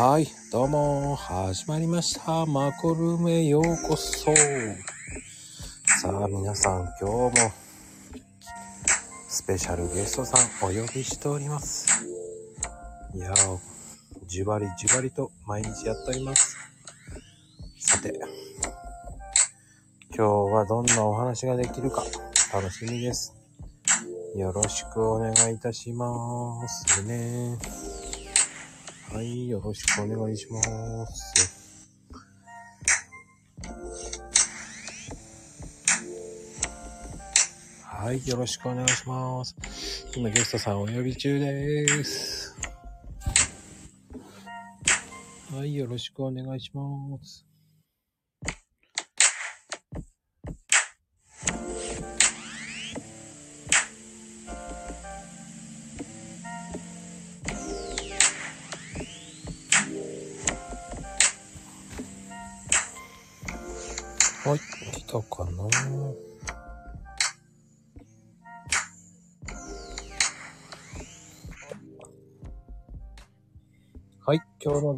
はい、どうも、始まりました。マコルームへようこそ。さあ、皆さん、今日も、スペシャルゲストさんお呼びしております。いやー、じわりじわりと毎日やっております。さて、今日はどんなお話ができるか、楽しみです。よろしくお願いいたしますね。はい、よろしくお願いします。はい、よろしくお願いします。今ゲストさんお呼び中です。はい、よろしくお願いします。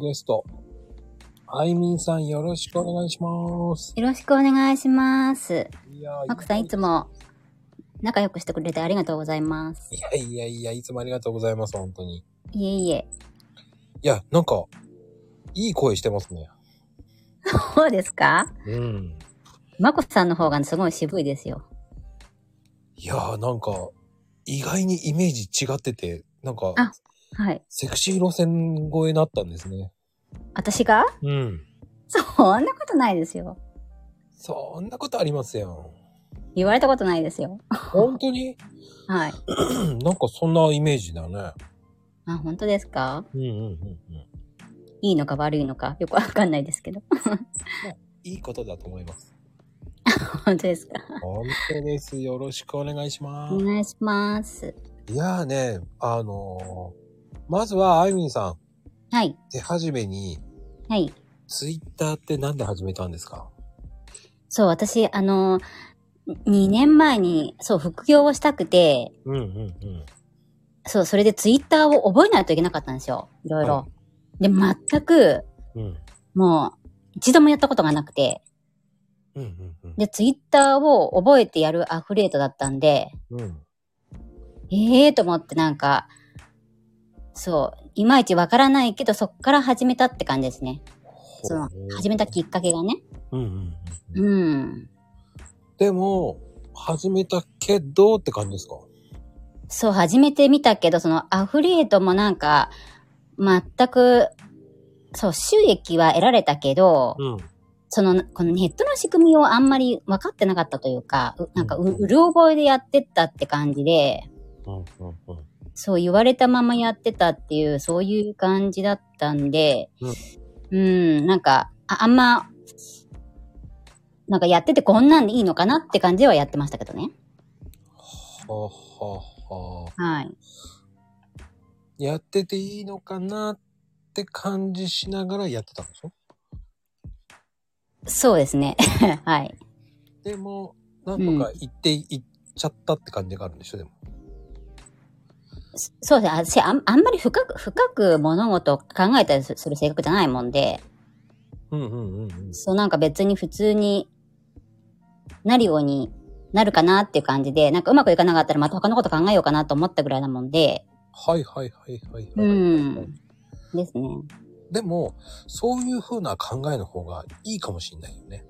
ゲスト、あいみんさんよろしくお願いします。よろしくお願いします。いやーマックさんいつ。も仲良くしてくれてありがとうございますい。やいやいや、いつもありがとうございます、本当に。いえいえ。いや、なんか、いい声してますね。そうですか？うん。マコさんの方がすごい渋いですよ。いやー、なんか、意外にイメージ違ってて、なんか、あはい。セクシー路線越えになったんですね。私が？うん。そんなことないですよ。そんなことありますよ。言われたことないですよ。本当に？はい。なんかそんなイメージだね。あ、本当ですか？うんうんうんうん。いいのか悪いのかよくわかんないですけど。いいことだと思います。本当ですか？本当です。よろしくお願いしまお願いします。す。いやーね、あのーまずはあいみんさん、はい。手始めに、はい。ツイッターってなんで始めたんですか？そう、私、あの、2年前に、そう、副業をしたくて、うんうんうん。そう、それでツイッターを覚えないといけなかったんですよ。いろいろ。はで、全く、うん。もう、一度もやったことがなくて、うんうんうん。で、ツイッターを覚えてやるアフレートだったんで、うん。ええーと思ってなんか、そう、いまいちわからないけど、そっから始めたって感じですね。その、始めたきっかけがね。うんうんうん。うん。でも、始めたけどって感じですか？そう、始めてみたけど、そのアフリエイトもなんか、全く、そう、収益は得られたけど、うん。その、このネットの仕組みをあんまり分かってなかったというか、うなんかう、うる覚えでやってったって感じで、うんうんうん。そう言われたままやってたっていう、そういう感じだったんで、うん、なんか、ああんま、なんかやっててこんなんでいいのかなって感じではやってましたけどね。はあ、はあはあ、はい。やってていいのかなって感じしながらやってたんでしょ？そうですね。はい。でも、なんとか行っていっちゃったって感じがあるんでしょ？でも。そそうですねあせあん。あんまり深く、深く物事を考えたりすする性格じゃないもんで、うんうんうんうん。そうなんか別に普通になるようになるかなっていう感じで、なんかうまくいかなかったらまた他のこと考えようかなと思ったぐらいなもんで、はいはいはいはいはい。うん。ですね。でも、そういう風な考えの方がいいかもしんないよね。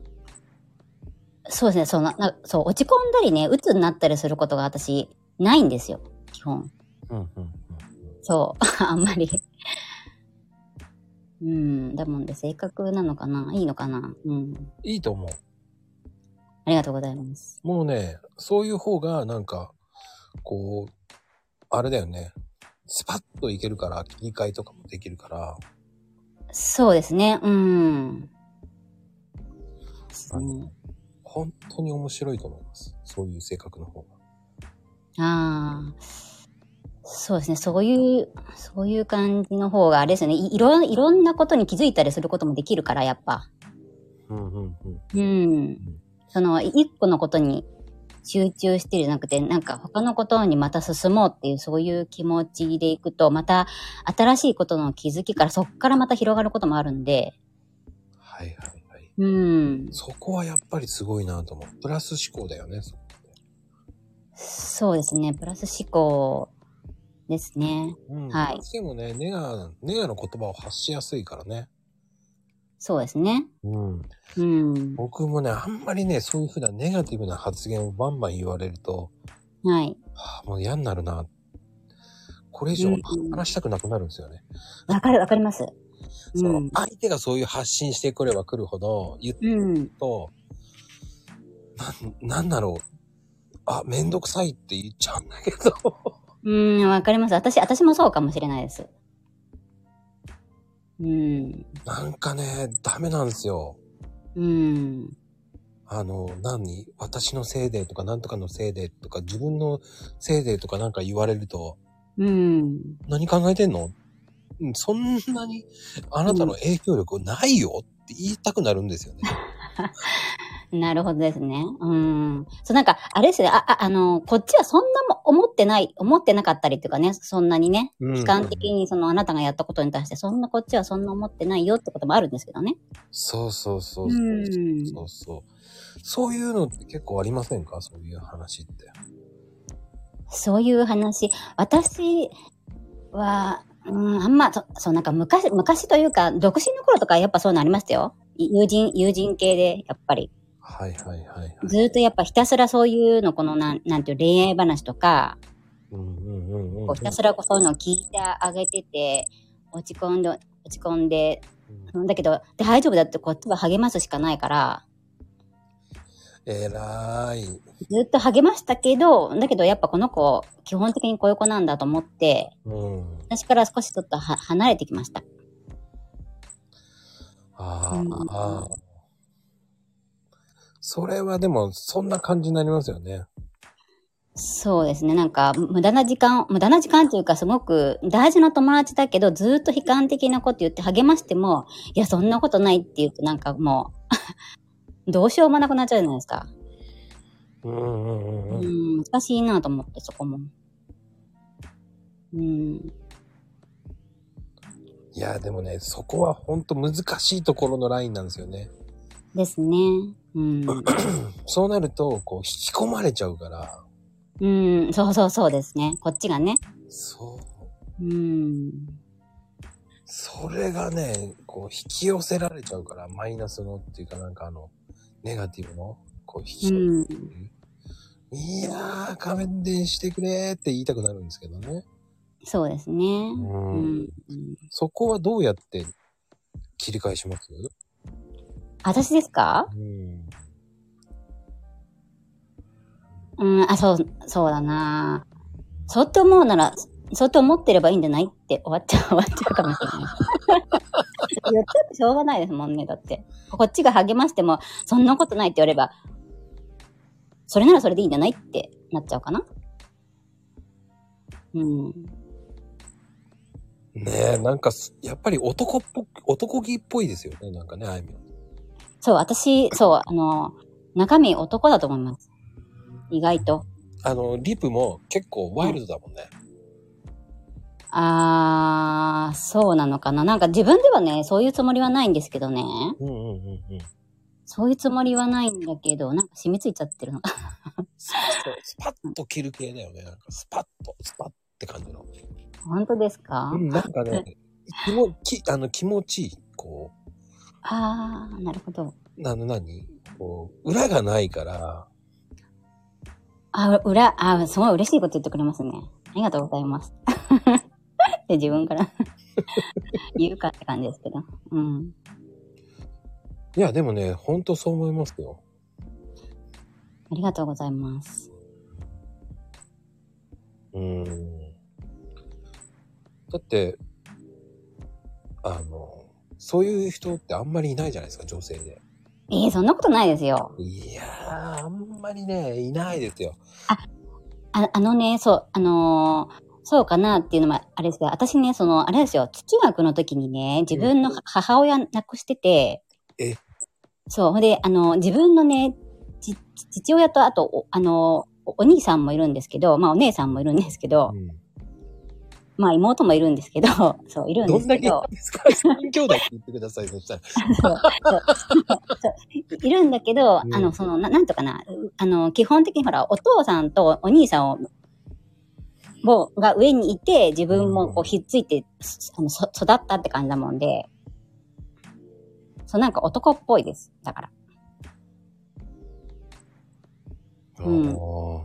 そうですね、そうな、なそう、落ち込んだりね、鬱になったりすることが私、ないんですよ。基本。うんうんうん。そう。あんまり。うん。だもんで、性格なのかな？いいのかな？うん。いいと思う。ありがとうございます。もうね、そういう方がなんか、こう、あれだよね。スパッといけるから、切り替えとかもできるから、そうですね。うん。ですね本当に面白いと思います。そういう性格の方が。ああ。そうですね。そういう、そういう感じの方があれですよね。いいろ、いろんなことに気づいたりすることもできるから、やっぱ。うんうんうん。うん。その、い一個のことに集中してるじゃなくて、なんか他のことにまた進もうっていうそういう気持ちでいくと、また新しいことの気づきからそっからまた広がることもあるんで、はいはいはい。うん。そこはやっぱりすごいなと思う。プラス思考だよね。そそうですね。プラス思考ですね。うん。はいどうしてもね、ネガ、ネガの言葉を発しやすいからね。そうですね。うん。うん。僕もね、あんまりね、そういうふうなネガティブな発言をバンバン言われると、はい。はあ、もう嫌になるな。これ以上うん話したくなくなるんですよね。わかるわかります。そうの相手がそういう発信してくれば来るほど言ううん。と、なん、なんだろう。あ、めんどくさいって言っちゃうんだけど。うん、わかります。私、私もそうかもしれないです。うん。なんかね、ダメなんですよ。うん。あの、何？私のせいでとか、なんとかのせいでとか、自分のせいでとかなんか言われると、うん。何考えてんの？うんそんなにあなたの影響力ないよって言いたくなるんですよね。なるほどですね。うん。そう、なんか、あれですね。あ、あ、あの、こっちはそんなも思ってない、思ってなかったりっていうかね、そんなにね、うん悲観的にそのあなたがやったことに対して、そんなこっちはそんな思ってないよってこともあるんですけどね。そうそうそうそう。うんそうそう。そういうのって結構ありませんか？そういう話って。そういう話、私は、うん、あんま、そそう、なんか昔、昔というか、独身の頃とかやっぱそういうのありましたよ。い友人、友人系で、やっぱり。はいはいはいはい。ずーっとやっぱひたすらそういうの、このなん、なんていう恋愛話とか、ひたすらこうそういうのを聞いてあげてて、落ち込んで、落ち込んで、うんだけど、大丈夫だってこっちは励ますしかないから、えらい。ずっと励ましたけど、だけどやっぱこの子、基本的にこういう子なんだと思って、うん。私から少しちょっとは離れてきました。ああ、うんああ。それはでも、そんな感じになりますよね。そうですね。なんか、無駄な時間、無駄な時間っていうか、すごく大事な友達だけど、ずっと悲観的なこと言って励ましても、いや、そんなことないって言うと、なんかもう、どうしようもなくなっちゃうじゃないですか。うんうんうんううん。ん、難しいなと思って、そこも。うん。いや、でもね、そこは本当難しいところのラインなんですよね。ですね。うん。そうなると、こう、引き込まれちゃうから、うん、そうそうそうですね。こっちがね。そう。うん。それがね、こう、引き寄せられちゃうから、マイナスのっていうかなんかあの、ネガティブの、こう、引き寄せうん。いやー、仮面電してくれーって言いたくなるんですけどね。そうですね。う。うんん。そこはどうやって切り返します？私ですか？うん。うん、あ、そう、そうだなそうって思うなら、そうって思ってればいいんじゃないって終わっちゃう、終わっちゃうかもしれない。言ったってしょうがないですもんね、だって。こっちが励ましても、そんなことないって言われれば、それならそれでいいんじゃないってなっちゃうかな。うん。ねえ、なんかす、やっぱり男っぽく、男気っぽいですよね、なんかね、あいみょん。そう、私、そう、あの、中身男だと思います。意外と。あの、リプも結構ワイルドだもんね。あー、そうなのかな。なんか自分ではね、そういうつもりはないんですけどね。うんうんうんうん。そういうつもりはないんだけど、なんか染みついちゃってるのか。スパッと、切る系だよね。なんかスパッと、スパッって感じの。本当ですか、うん、なんかね、気も、き、あの、気持ちいい。こあー、なるほど。う、あの何？こう、裏がないから、あ、裏、あ、すごい嬉しいこと言ってくれますね。ありがとうございます。で、自分から 言うかって感じですけど。うん。いや、でもね、ほんとそう思いますよ。ありがとうございます。うーん。だって、あの、そういう人ってあんまりいないじゃないですか、女性で。えー、そんなことないですよ。いやー、あんまりね、いないですよ。ああのね、そう、あのーそうかなっていうのもあれですけど、私ね、その、あれですよ、中学の時にね、自分の母親亡くしてて、え？そう、ほんで、あの、自分のね、ち父親と、あと、おあの、おお兄さんもいるんですけど、まあお姉さんもいるんですけど、うんまあ妹もいるんですけど、そう、いるんど。んだけですけど、ですか？兄弟って言ってください、そしたら。そう。そう。そう。いるんだけど、うん。あの、その、ななんとかな、うあの、基本的にほら、お父さんとお兄さんを、もが上にいて、自分もこうひっついて、すあのそ育ったって感じだもんで、そう、なんか男っぽいです。だから。うん。あー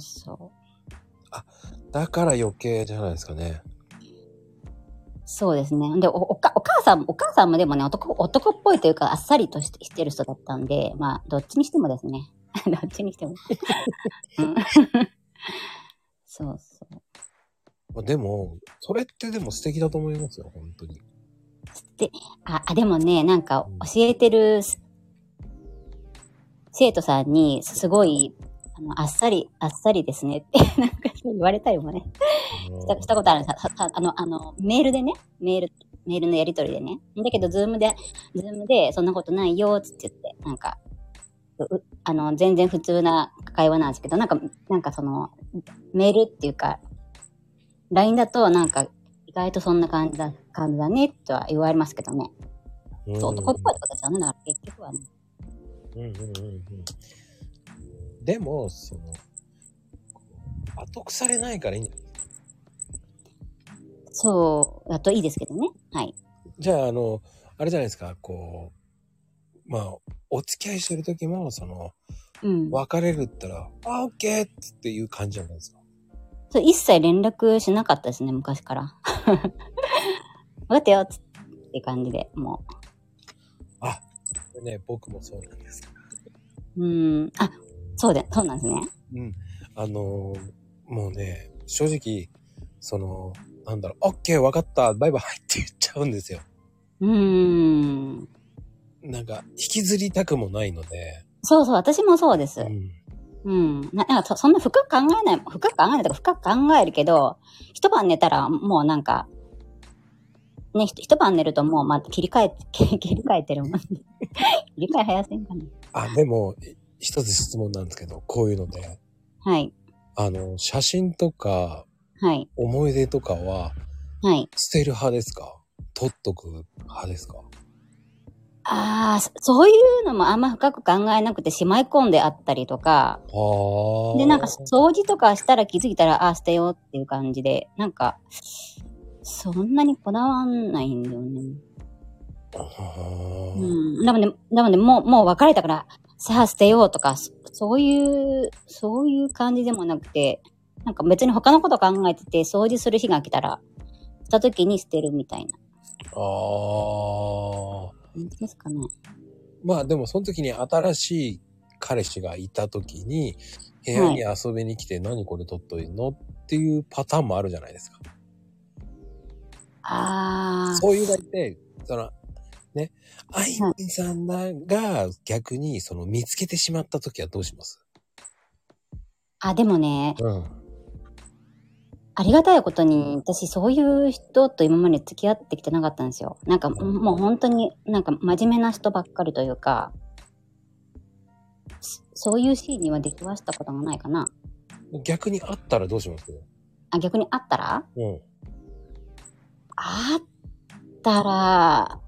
そうそだから余計じゃないですかね。う。そうですね。で、お、おか、お母さん、お母さんもでもね、男、男っぽいというか、あっさりとしてしてる人だったんで、まあ、どっちにしてもですね。どっちにしても。うん そうそう。まあでも、それってでも素敵だと思いますよ、本当に。あ、あでもね、なんか教えてるす生徒さんに、すごい、あの、あっさり、あっさりですねって、なんか言われたりもね、したしたことあるんですあの、あの、メールでね、メール、メールのやりとりでね。だけど、ズームで、ズームで、そんなことないよ、つって言って、なんか、あの、全然普通な会話なんですけど、なんか、なんかその、メールっていうか、LINE だと、なんか、意外とそんな感じだ、感じだね、とは言われますけどね。うんそう、男っぽいってことですよね。だから結局はね。うんうんうんうん。でも、その、後腐れないからいいんじゃないそう、だといいですけどね。はい。じゃあ、あの、あれじゃないですか、こう、まあ、お付き合いしてる時も、その、うん。別れるったら、あ、オッケーっていう感じじゃないですか。そう一切連絡しなかったですね、昔から。分かったよ、つって感じで、もあ、これね、僕もそうなんです。う。うん。あ、そうで、そうなんですね。うん。あのーもうね、正直、その、なんだろう、オッケー、わかった、バイバイって言っちゃうんですよ。うーん。なんか、引きずりたくもないので、そうそう、私もそうです。うん。うん。ななんかそ、そんな深く考えない、深く考えないとか深く考えるけど、一晩寝たらもうなんか、ね、ひ一晩寝るともうまた切り替え、切り替えてるもん。切り替え早せんかな。あ、でも、一つ質問なんですけど、こういうので、はい。あの、写真とか、はい。思い出とかは、はい。捨てる派ですか？取っとく派ですか？ああ、そそういうのもあんま深く考えなくてしまい込んであったりとか、はあ。で、なんか掃除とかしたら気づいたら、ああ、捨てようっていう感じで、なんか、そんなにこだわんないんだよね。うん。なので、なので、もう、もう別れたから、さあ捨てようとか、そそういう、そういう感じでもなくて、なんか別に他のこと考えてて、掃除する日が来たら、した時に捨てるみたいなあー。感じですかね。まあでもその時に新しい彼氏がいた時に部屋に遊びに来て何これ撮っといんのっていうパターンもあるじゃないですか。ああ、そういう場合って、その、ね、あいみさんが逆にその見つけてしまった時はどうします？あ、でもね、うん。ありがたいことに、私そういう人と今まで付き合ってきてなかったんですよ。なんかもう本当になんか真面目な人ばっかりというか、そそういうシーンには出くわしたことがないかな。逆にあったらどうします？あ、逆にあったら？うん。あったら、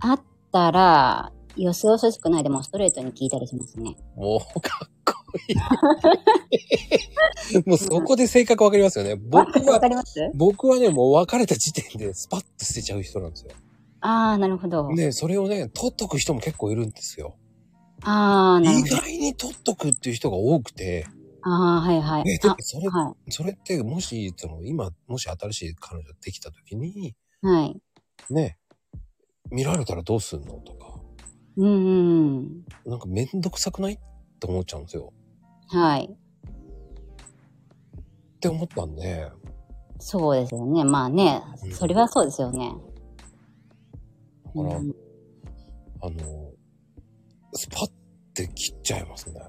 あったら、よそよそしくないでもうストレートに聞いたりしますね。もうかっこいい。もうそこで性格わかりますよね。僕わは僕はね、もう別れた時点でスパッと捨てちゃう人なんですよ。ああ、なるほど。ね、それをね、取っとく人も結構いるんですよ。ああ、なる意ほど。外に取っとくっていう人が多くて、ああ、はいはい。え、でもあそれ、はそれってもし、その、今、もし新しい彼女できた時に、い。はい。ね、見られたらどうすんの？とか、うん。なんかめんどくさくない？って思っちゃうんですよ。はい。って思ったんで、そうですよね。まあねう、んそれはそうですよね。だから、うんあの、スパッて切っちゃいますね。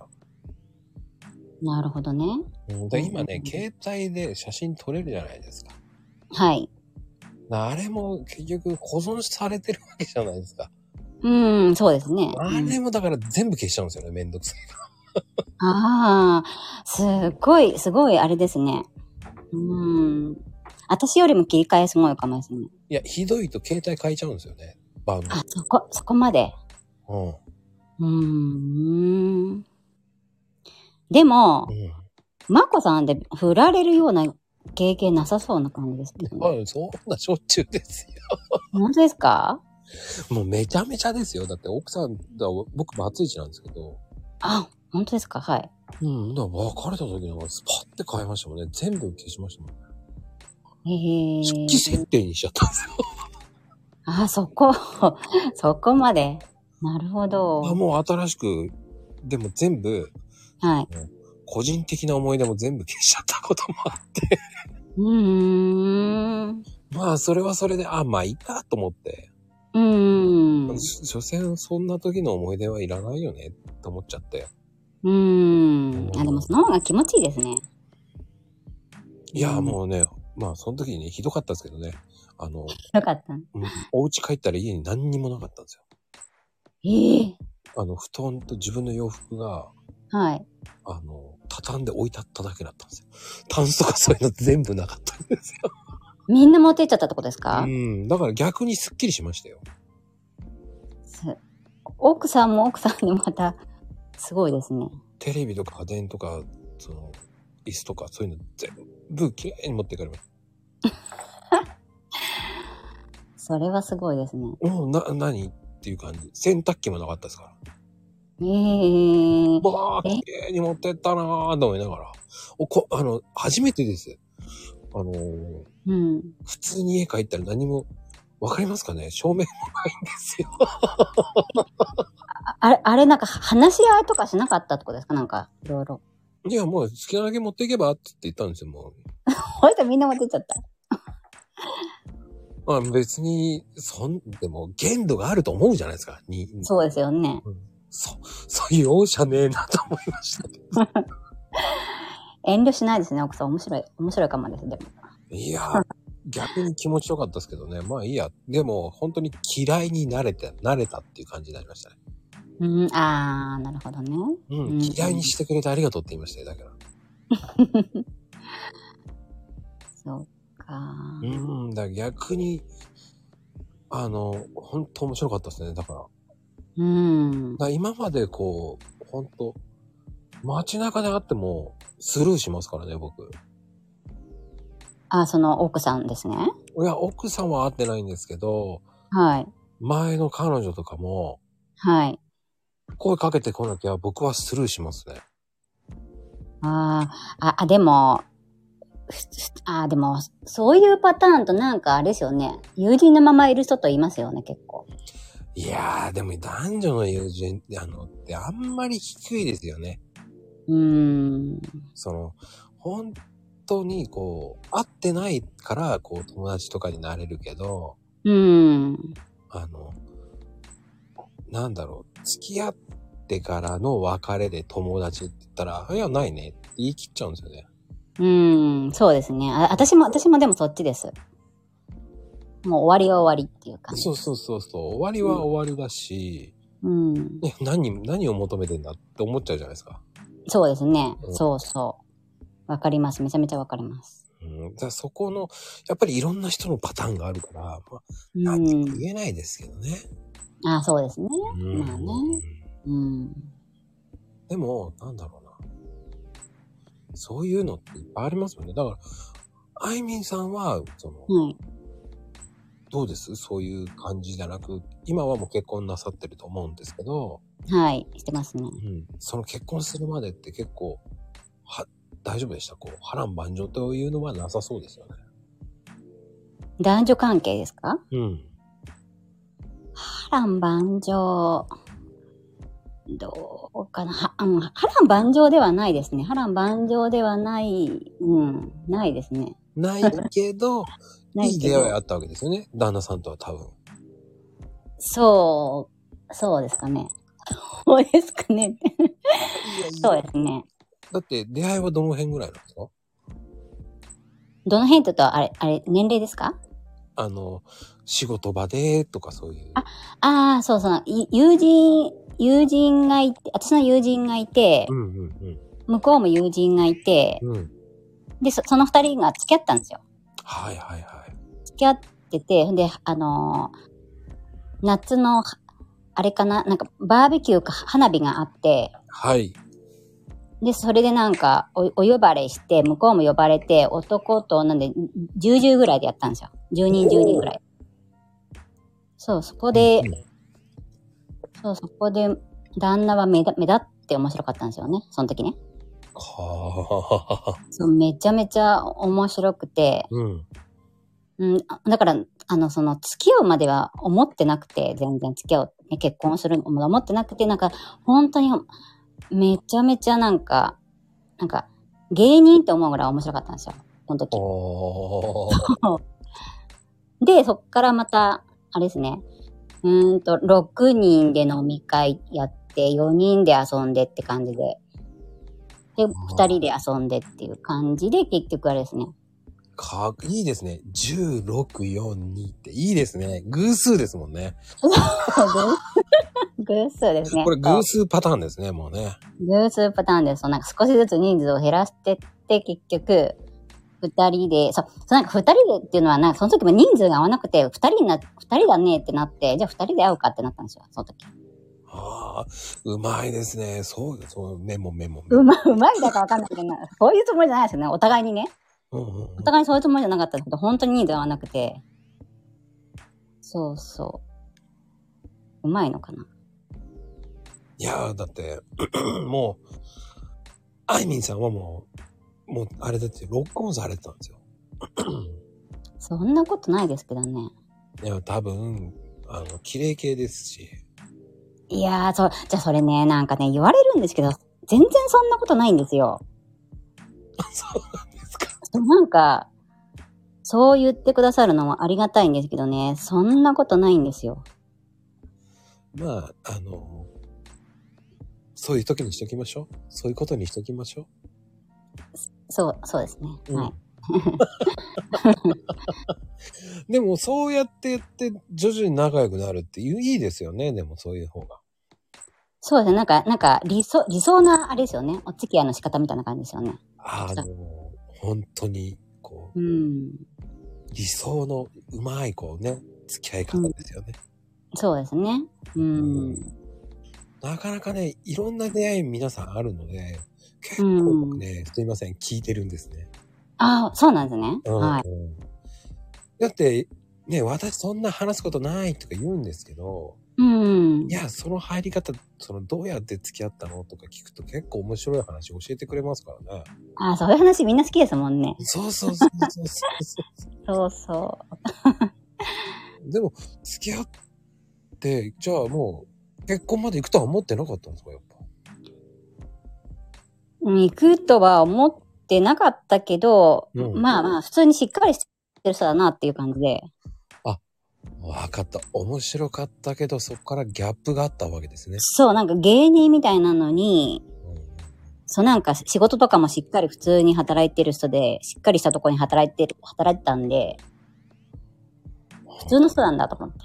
なるほどね。うんで今ねう、ん携帯で写真撮れるじゃないですか。はい。あれも結局保存されてるわけじゃないですか。うん、そうですね。あれもだから全部消しちゃうんですよね、めんどくさいから。ああ、すっごい、すごいあれですね。うん。私よりも切り替えすごいかもしれない。いや、ひどいと携帯変えちゃうんですよね、番号。あ、そこ、そこまで。うん。うーん。でもう、ん。まこさんで振られるような経験なさそうな感じですけどね。あそんなしょっちゅうです 本当ですか？よ。もうめちゃめちゃですよ。だって奥さんだ、僕バツイチなんですけど。あ、本当ですか？はい。うん。だから別れた時なんかスパッて変えましたもんね。全部消しましたもん。へえ。出機設定にしちゃったんですよ。あ、そこ、そこまで。なるほあど。もう新しく、でも全部、はい。個人的な思い出も全部消しちゃったこともあって。うーん。まあ、それはそれで、あ、まあいいかと思って。うーん。し所詮そんな時の思い出はいらないよね、と思っちゃって。うーん。あ、でもその方が気持ちいいですね。いや、うんもうね、まあその時にね、ひどかったですけどね。あの、よかった。うんお家帰ったら家に何にもなかったんですよ。ええあの、布団と自分の洋服が、はい。あの、畳んで置いてあっただけだったんですよ。タンスとかそういうの全部なかったんですよ。みんな持ってっちゃったってことですか、うん。だから逆にスッキリしましたよ。す奥さんも奥さんにまた、すごいですね。テレビとか家電とか、その、椅子とかそういうの全部きれいに持っていかれまし それはすごいですね。うな、何っていう感じ。洗濯機もなかったですから。ええわあ、綺麗に持ってったなーと思いながら。おこ、あの、初めてです。あのーうん。普通に家帰ったら何も、わかりますかね？照明もないんですよ。ああれ、あれなんか話し合いとかしなかったってことですか？なんか、いろいろ。いや、もう好きなだけ持っていけばって言ったんですよ、もほいとみんな持ってっちゃった。う。まあ別に、そん、でも限度があると思うじゃないですか。に、そうですよね。そ、そういう容赦ねえなと思いましたけど。遠慮しないですね、奥さん。面白い。面白いかもです、でも。いや、逆に気持ちよかったですけどね。まあいいや。でも、本当に嫌いになれて、慣れたっていう感じになりましたね。うん、あー、なるほどね。うん、うん嫌いにしてくれてありがとうって言いましたよ、だから。そうか。うん、だ逆に、あの、本当面白かったですね。だから、うん。ら今までこう、本当街中で会ってもスルーしますからね、僕。あ、その奥さんですね？いや、奥さんは会ってないんですけど、はい。前の彼女とかも、はい。声かけてこなきゃ僕はスルーしますね。あーあ、あ、でも、あ、でも、そういうパターンとなんかあれですよね。友人のままいる人といますよね、結構。いやー、でも男女の友人、あの、ってあんまり低いですよね。うーん。その、本当にこう、会ってないから、こう、友達とかになれるけど、うーん。あの、なんだろう、付き合ってからの別れで友達って言ったら、いや、ないねって言い切っちゃうんですよね。うーん、そうですね。あ私も、私もでもそっちです。もう終わりは終わりっていう感じ。そうそうそうそう、終わりは終わりだし、うん。ね、何、何を求めてんだって思っちゃうじゃないですか。そうですねう。んそうそう。わかります。めちゃめちゃわかります。うん、だそこの、やっぱりいろんな人のパターンがあるから、まあ、う何もん。言えないですけどね。あ、そうですね。うんまあねうん。でも、なんだろうな。そういうのっていっぱいありますよね。だから、あいみんさんは、その、はい。どうです？そういう感じじゃなく、今はもう結婚なさってると思うんですけど、はい。してますね。うん、その結婚するまでって結構、は、大丈夫でした？こう、波乱万丈というのはなさそうですよね。男女関係ですか？うん。波乱万丈。どうかな？は、うん、波乱万丈ではないですね。波乱万丈ではない、うん、ないですね。ないけど、な いい出会いあったわけですよね。旦那さんとは多分。そう、そうですかね。そうですかね。そうですね。だって出会いはどの辺ぐらいなんですか？どの辺とと、あれ、あれ、年齢ですか？あの、仕事場でとかそういう。あああ、そうそう。い友人、友人がいて、私の友人がいてう、んうん向こうも友人がいて、うん。うん。で、そその二人が付き合ったんですよ。はいはいはい。付き合ってて、で、あのー夏の、あれかな、なんかバーベキューか花火があって、はい。で、それでなんかお、お呼ばれして、向こうも呼ばれて、男と女で10人ぐらいでやったんですよ。10人、10人ぐらい。そう、そこでう、んそう、そこで、旦那は目だ、目立って面白かったんですよね。その時ね。はあ。そう、めちゃめちゃ面白くて、うん。うん、だから、あの、その、付き合うまでは思ってなくて、全然付き合う、ね、結婚する思ってなくて、なんか、本当に、めちゃめちゃなんか、なんか、芸人って思うぐらい面白かったんですよ。その時。で、そっからまた、あれですね。うーんと、6人で飲み会やって、4人で遊んでって感じで。で、2人で遊んでっていう感じで、結局あれですね。か、いいですね。10、6、4、2っていいですね。偶数ですもんね。偶数ですね。これ偶数パターンですね、もうね。偶数パターンです。なんか少しずつ人数を減らしてって、結局、二人で、そう、そうなんか二人でっていうのは、なんかその時も人数が合わなくて、二人にな、二人だねってなって、じゃあ二人で会うかってなったんですよ、その時。ああ、うまいですね。そう、そう、メモメモメモ。うま、うまいだかわかんないけどな、そういうつもりじゃないですよね。お互いにね。お互いにそういうつもりじゃなかったんですけど、本当に人数合わなくて。そうそう。うまいのかないやー、だって、もう、あいみんさんはもう、もう、あれだって、ロックオンされてたんですよ。そんなことないですけどね。いや、多分、あの、綺麗系ですし。いやー、そう、じゃあそれね、なんかね、言われるんですけど、全然そんなことないんですよ。そ うなんか。そうなんか、そう言ってくださるのもありがたいんですけどね、そんなことないんですよ。まあ、あの、そういう時にしときましょう。そういうことにしときましょう。そう、そうですね。うんはい。でも、そうやってやって、徐々に仲良くなるっていう、いいですよね。でも、そういう方が。そうですね。なんか、なんか、理想、理想な、あれですよね。お付き合いの仕方みたいな感じですよね。あの、本当に、こう、うん。理想のうまい、こうね、付き合い方ですよね。そうですね。うん。なかなかね、いろんな出会い皆さんあるので、結構僕ね、すいません、聞いてるんですね。ああ、そうなんですね。うんはい。だって、ね、私そんな話すことないとか言うんですけど、うんい。や、その入り方、その、どうやって付き合ったのとか聞くと結構面白い話教えてくれますからね。ああ、そういう話みんな好きですもんね。そうそうそうそうそうそうそ でも、付き合って、じゃあもう、結婚まで行くとは思ってなかったんですか、やっぱ？う。うん行くとは思ってなかったけど、うんまあまあ、普通にしっかりしてる人だなっていう感じで。わかった。面白かったけど、そこからギャップがあったわけですね。そう、なんか芸人みたいなのに、うんそうなんか仕事とかもしっかり普通に働いてる人で、しっかりしたところに働いてる、働いてたんで、普通の人なんだと思って。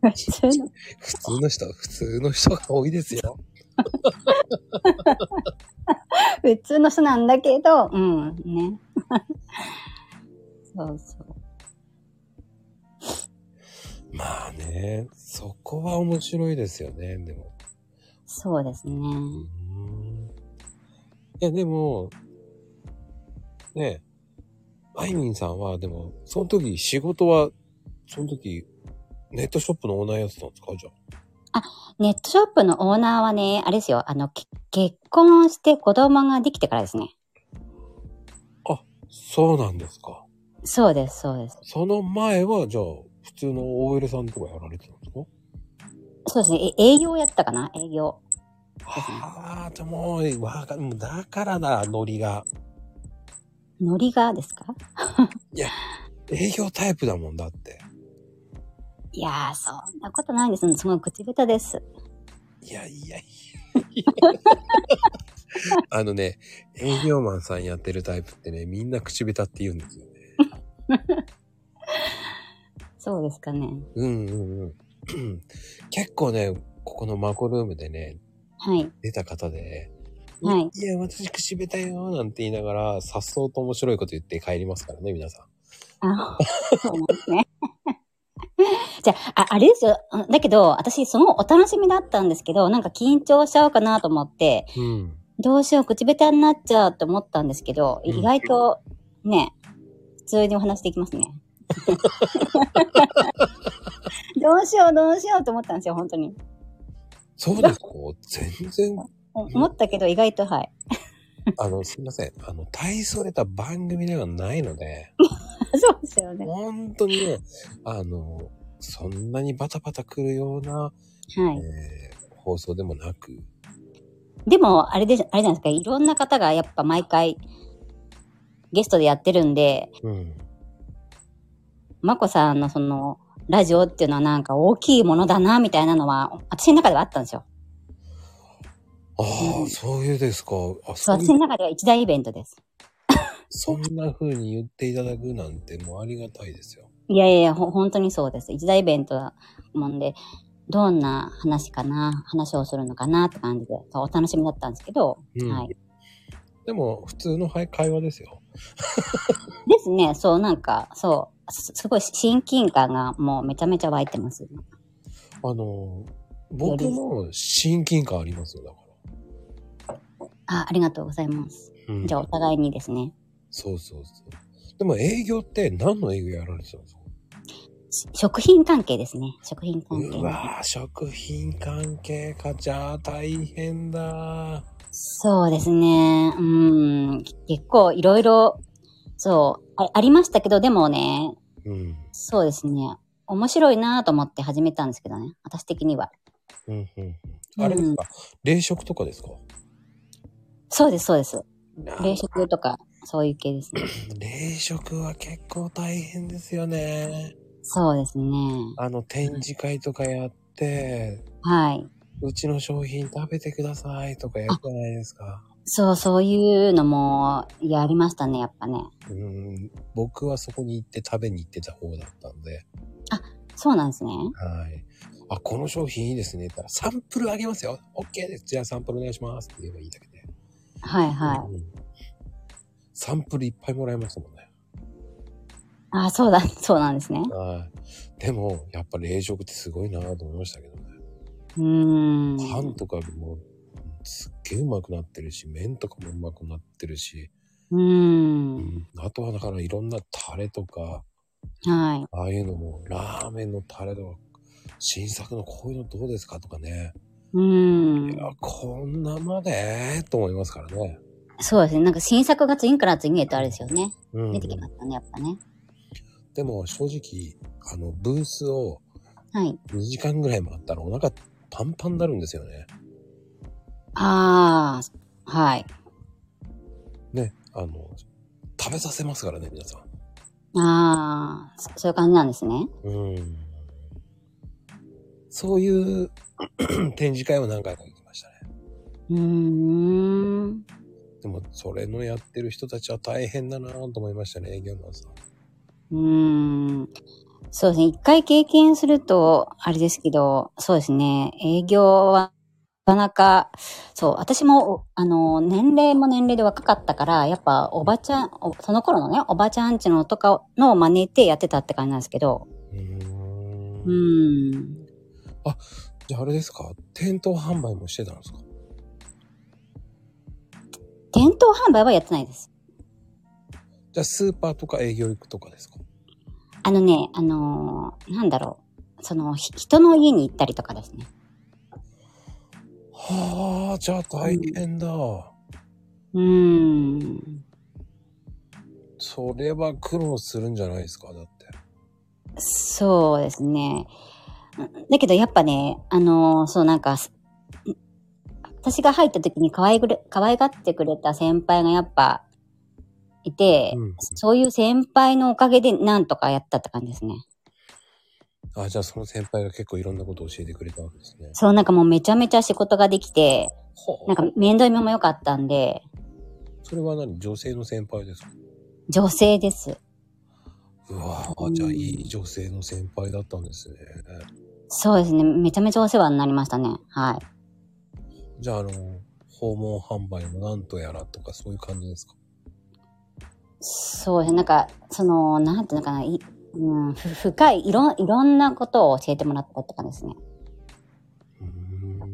普通の。普通の人、普通の人が多いですよ。普通の人なんだけど、うん、ね。そうそう。まあね、そこは面白いですよね、でも。そうですね。うーんいや、でも、ねあいみんさんは、でも、その時、仕事は、その時、ネットショップのオーナーやってたんですかじゃあ？ネットショップのオーナーはね、あれですよ、あの、け結婚して子供ができてからですね。そうなんですか。そうです、そうです。その前は、じゃあ、普通の OL さんとかやられてたんですか？そうですね、え営業やってたかな？営業。はあ、でも、わかる。だからだ、ノリが。ノリがですか？営業タイプだもんだって。いやー、そんなことないです。すごい口下手です。いやいやいや。あのね、営業マンさんやってるタイプってね、みんな口下手って言うんですよね。そうですかね。うんうんうん。結構ね、ここのマコルームでね、はい。出た方で、はい。いや、私口下手よなんて言いながら、さっそうと面白いこと言って帰りますからね、皆さん。あ、そうですね。じゃあ、ああれですよ。うんだけど、私、すごいお楽しみだったんですけど、なんか緊張しちゃうかなと思って、うん。どどうしよう、口下手になっちゃうと思ったんですけど、うん意外と、ね、普通にお話できますね。どうしよう、どうしようと思ったんですよ、本当に。そうですか？全然、お 思ったけど、意外と、はい。あの、すいません。あの、大それた番組ではないので、そうですよね。本当にね、あの、そんなにバタバタ来るような、はい。えー放送でもなく、でも、あれで、あれじゃないですか、いろんな方がやっぱ毎回、ゲストでやってるんで、うん。まこさんのその、ラジオっていうのはなんか大きいものだな、みたいなのは、私の中ではあったんですよ。ああ、うんそういうですか。あ、そう、私の中では一大イベントです。そんな風に言っていただくなんてもうありがたいですよ。いやいやいや、ほ本当にそうです。一大イベントだもんで、どんな話かな、話をするのかなって感じで、お楽しみだったんですけど、うんはい。でも、普通のはい会話ですよ。ですね、そう、なんか、そう、すすごい親近感がもうめちゃめちゃ湧いてます。あの、僕も親近感ありますよ、だかあ、ありがとうございます。ら。うんじゃあお互いにですね。そうそうそう。でも営業って何の営業やられてたんですか？し食品関係ですね。食品関係う。わぁ、食品関係か。じゃあ大変だ。そうですね。うん。結構いろいろ、そうあ、ありましたけど、でもね、うん。そうですね。面白いなと思って始めたんですけどね。私的には。うん、うん。うんあれですか、冷食とかですか？そうです、そうです。冷食とか、そういう系ですね。冷食は結構大変ですよね。そうですね。あの、展示会とかやって、はい。うちの商品食べてくださいとかやるじゃないですか。そう、そういうのも、やりましたね、やっぱね。うん、僕はそこに行って食べに行ってた方だったんで、そうなんですね。はい。あ、この商品いいですねったら、サンプルあげますよ。OK です。じゃあサンプルお願いしますって言えばいいだけで。はい、はい。うんサンプルいっぱいもらいましたもんね。あ、そうだ、そうなんですね。はい。でも、やっぱ冷食ってすごいなと思いましたけどね。うーん。パンとかもすっげえうまくなってるし、麺とかもうまくなってるし、うー。うんん、あとはだからいろんなタレとか、はい。ああいうのも、ラーメンのタレとか、新作のこういうのどうですかとかね。うーん。いや、こんなまでと思いますからね。そうですね。なんか新作が次から次へとあれですよね。うん出てきましたね、やっぱね。でも正直、あの、ブースをはい。2時間ぐらい回ったらお腹パンパンになるんですよね。ああ、はい。ね、あの、食べさせますからね、皆さん。ああ、そそういう感じなんですね。うん。そういう 展示会は何回か行きましたね。うーん。でも、それのやってる人たちは大変だなと思いましたね、営業マンさん。うーん。そうですね。一回経験すると、あれですけど、そうですね。営業は、なかなか、そう、私も、あの、年齢も年齢で若かったから、やっぱ、おばちゃん、おその頃のね、おばちゃんちのとかのを真似てやってたって感じなんですけど、うーんうーん。じゃああれですか？店頭販売もしてたんですか？店頭販売はやってないです。じゃあスーパーとか営業行くとかですか？あのね、あのーなんだろう。その、ひ人の家に行ったりとかですね。はあ、じゃあ大変だ。うーん。それは苦労するんじゃないですかだって。そうですね。うんだけどやっぱね、あのーそうなんか、す私が入った時に可愛ぐれ可愛がってくれた先輩がやっぱいて、うんそういう先輩のおかげでなんとかやったって感じですね。あ、じゃあその先輩が結構いろんなことを教えてくれたわけですね。そうなんかもうめちゃめちゃ仕事ができて、はなんか面倒見も良かったんで、それは何？女性の先輩ですか？女性です。ううわぁ、じゃあいい女性の先輩だったんですね。そうですね。めちゃめちゃお世話になりましたね。はい。じゃあ、あの、訪問販売のなんとやらとかそういう感じですか？そうですね。なんか、その、なんていうのかな、いうん、ふ深い、いろん、いろんなことを教えてもらったって感じですね。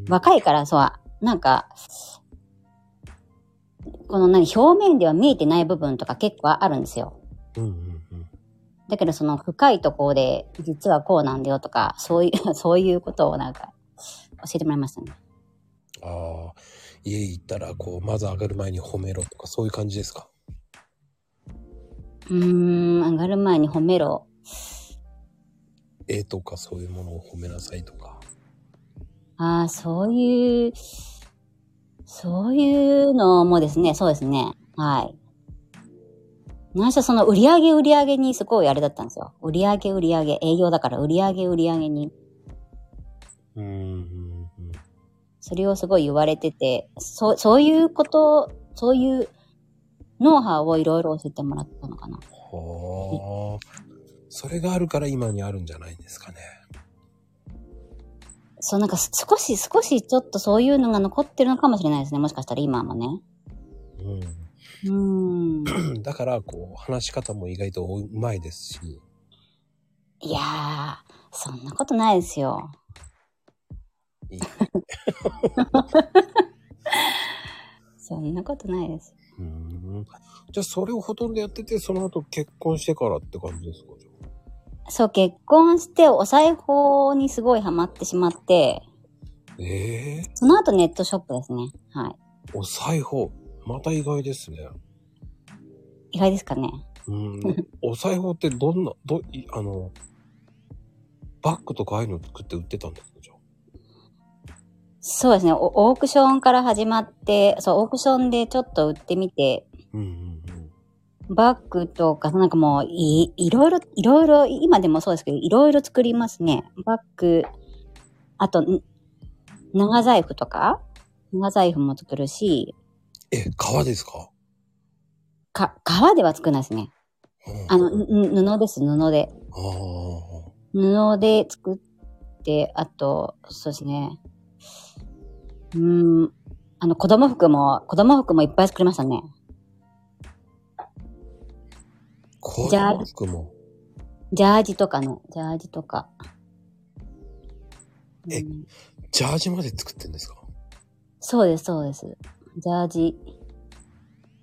若いから、そう、なんか、この何、表面では見えてない部分とか結構あるんですよ。うんうんうん。だけどその深いところで、実はこうなんだよとか、そういう、そういうことをなんか、教えてもらいましたね。ああ、家行ったら、こう、まず上がる前に褒めろとか、そういう感じですか？うーん、上がる前に褒めろ。絵とかそういうものを褒めなさいとか。ああ、そういう、そういうのもですね、そうですね。はい。何しろその売り上げ売り上げにすごいあれだったんですよ。売り上げ売り上げ、営業だから売り上げ売り上げに、うーんうんうん。それをすごい言われてて、そう、そういうこと、そういうノウハウをいろいろ教えてもらったのかな。はあ。それがあるから今にあるんじゃないんですかね。そう、なんかす少し、少しちょっとそういうのが残ってるのかもしれないですね。もしかしたら今もね。うーん。うん。だから、こう、話し方も意外とうまいですし。いやー、そんなことないですよ。いい そんなことないです。うーん。じゃあ、それをほとんどやってて、その後結婚してからって感じですかそう、結婚してお裁縫にすごいハマってしまって、ええその後ネットショップですね。はい。お裁縫？また意外ですね。意外ですかね。うん。お裁縫ってどんな、ど、いあの、バッグとかああいうの作って売ってたんですか。そうですね。おオークションから始まって、そう、オークションでちょっと売ってみて、うんうんバッグとか、なんかもう、い、いろいろ、いろいろ、今でもそうですけど、いろいろ作りますね。バッグ、あと、ん長財布とか？長財布も作るし、え、革ですか？か、革では作らないですね。うんあの、ん布です、布で。布で作って、あと、そうですね。うーん、あの、子供服も、子供服もいっぱい作りましたね。子供服も。ジャージとかね、ジャージとか。えうんジャージまで作ってんですか？そうです、そうです。ジャージ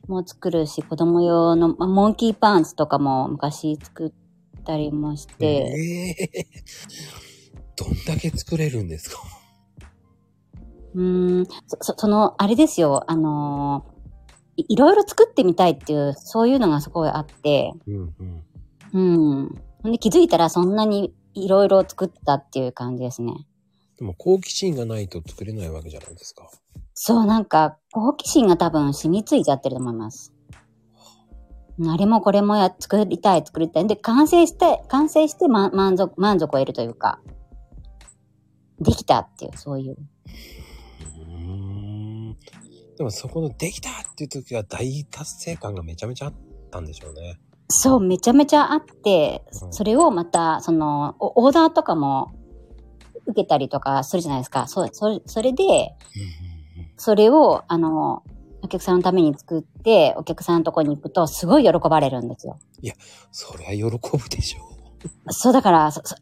も作るし、子供用の、まモンキーパンツとかも昔作ったりもして、ええどんだけ作れるんですか？うーん、そ、そその、あれですよ、あのーいいろいろ作ってみたいっていう、そういうのがすごいあって、うんうん。うん。で気づいたらそんなにいろいろ作ったっていう感じですね。でも好奇心がないと作れないわけじゃないですか。そう、なんか、好奇心が多分染みついちゃってると思います。あれもこれもや、作りたい、作りたい。で、完成して、完成して、ま、満足、満足を得るというか、できたっていう、そういう。でもそこのできたっていう時は大達成感がめちゃめちゃあったんでしょうね。そう、めちゃめちゃあってう、んそれをまた、その、おオーダーとかも受けたりとかするじゃないですか。そう、それ、それで、うんうんうんそれを、あの、お客さんのために作って、お客さんのとこに行くと、すごい喜ばれるんですよ。そりゃ喜ぶでしょそう、だから、そそ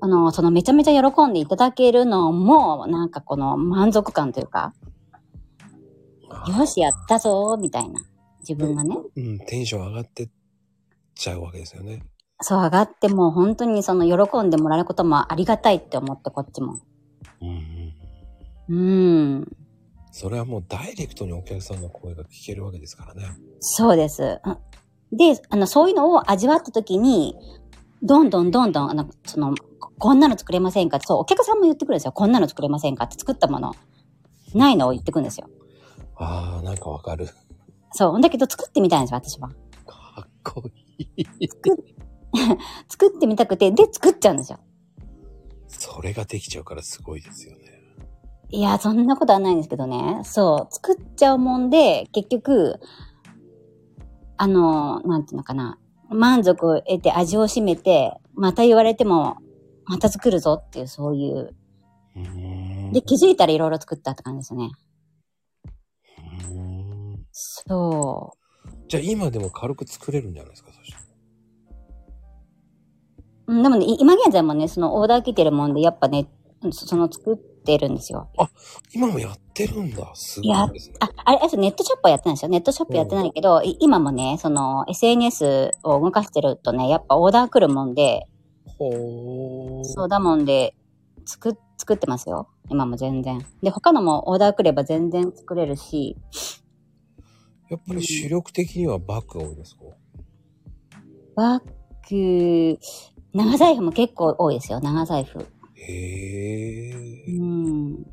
あの、そのめちゃめちゃ喜んでいただけるのも、なんかこの満足感というか、う。よし、やったぞ、みたいな。自分がね。うん、テンション上がってっちゃうわけですよね。そう、上がってもう本当にその喜んでもらえることもありがたいって思って、こっちも。うんうん。うん。それはもうダイレクトにお客さんの声が聞けるわけですからね。そうです。うんで、あの、そういうのを味わった時に、どんどんどんどん、あの、その、こんなの作れませんかって、そう、お客さんも言ってくるんですよ。こんなの作れませんかって作ったもの、ないのを言ってくるんですよ。ああ、なんかわかる。そう。だけど作ってみたいんですよ、私は。かっこいい。作ってみたくて、で、作っちゃうんですよ。それができちゃうからすごいですよね。いや、そんなことはないんですけどね。そう。作っちゃうもんで、結局、あの、なんていうのかな。満足を得て味を占めて、また言われても、また作るぞっていう、そういう。で、気づいたらいろいろ作ったって感じですね。うーんそじゃあ今でも軽く作れるんじゃないですか、そしたら。う。うんでもね、い今現在もね、そのオーダー来てるもんで、やっぱね、そその作ってるんですよ。今もやってるんだ。すごいですね。あ、あれ、ネットショップはやってないんですよ。ネットショップやってないけど、い今もね、その SNS を動かしてるとね、やっぱオーダー来るもんで、ほー。そうだもんで、作、作ってますよ。今も全然。で、他のもオーダー来れば全然作れるし、やっぱり主力的にはバッグが多いですか？バッグ、長財布も結構多いですよ、長財布。へうー。ん。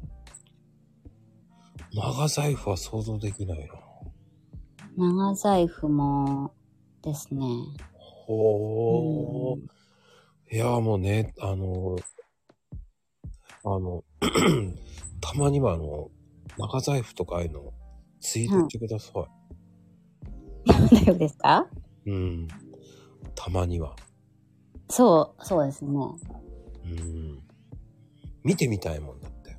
長財布は想像できないな。長財布もですね。ほー。うんいやーもうね、あの、あの、たまにはあの、長財布とかああいうの、ツイートしてくださ大丈夫ですか？い。うん。たまには。そう、そうですね。うん。見てみたいもんだって。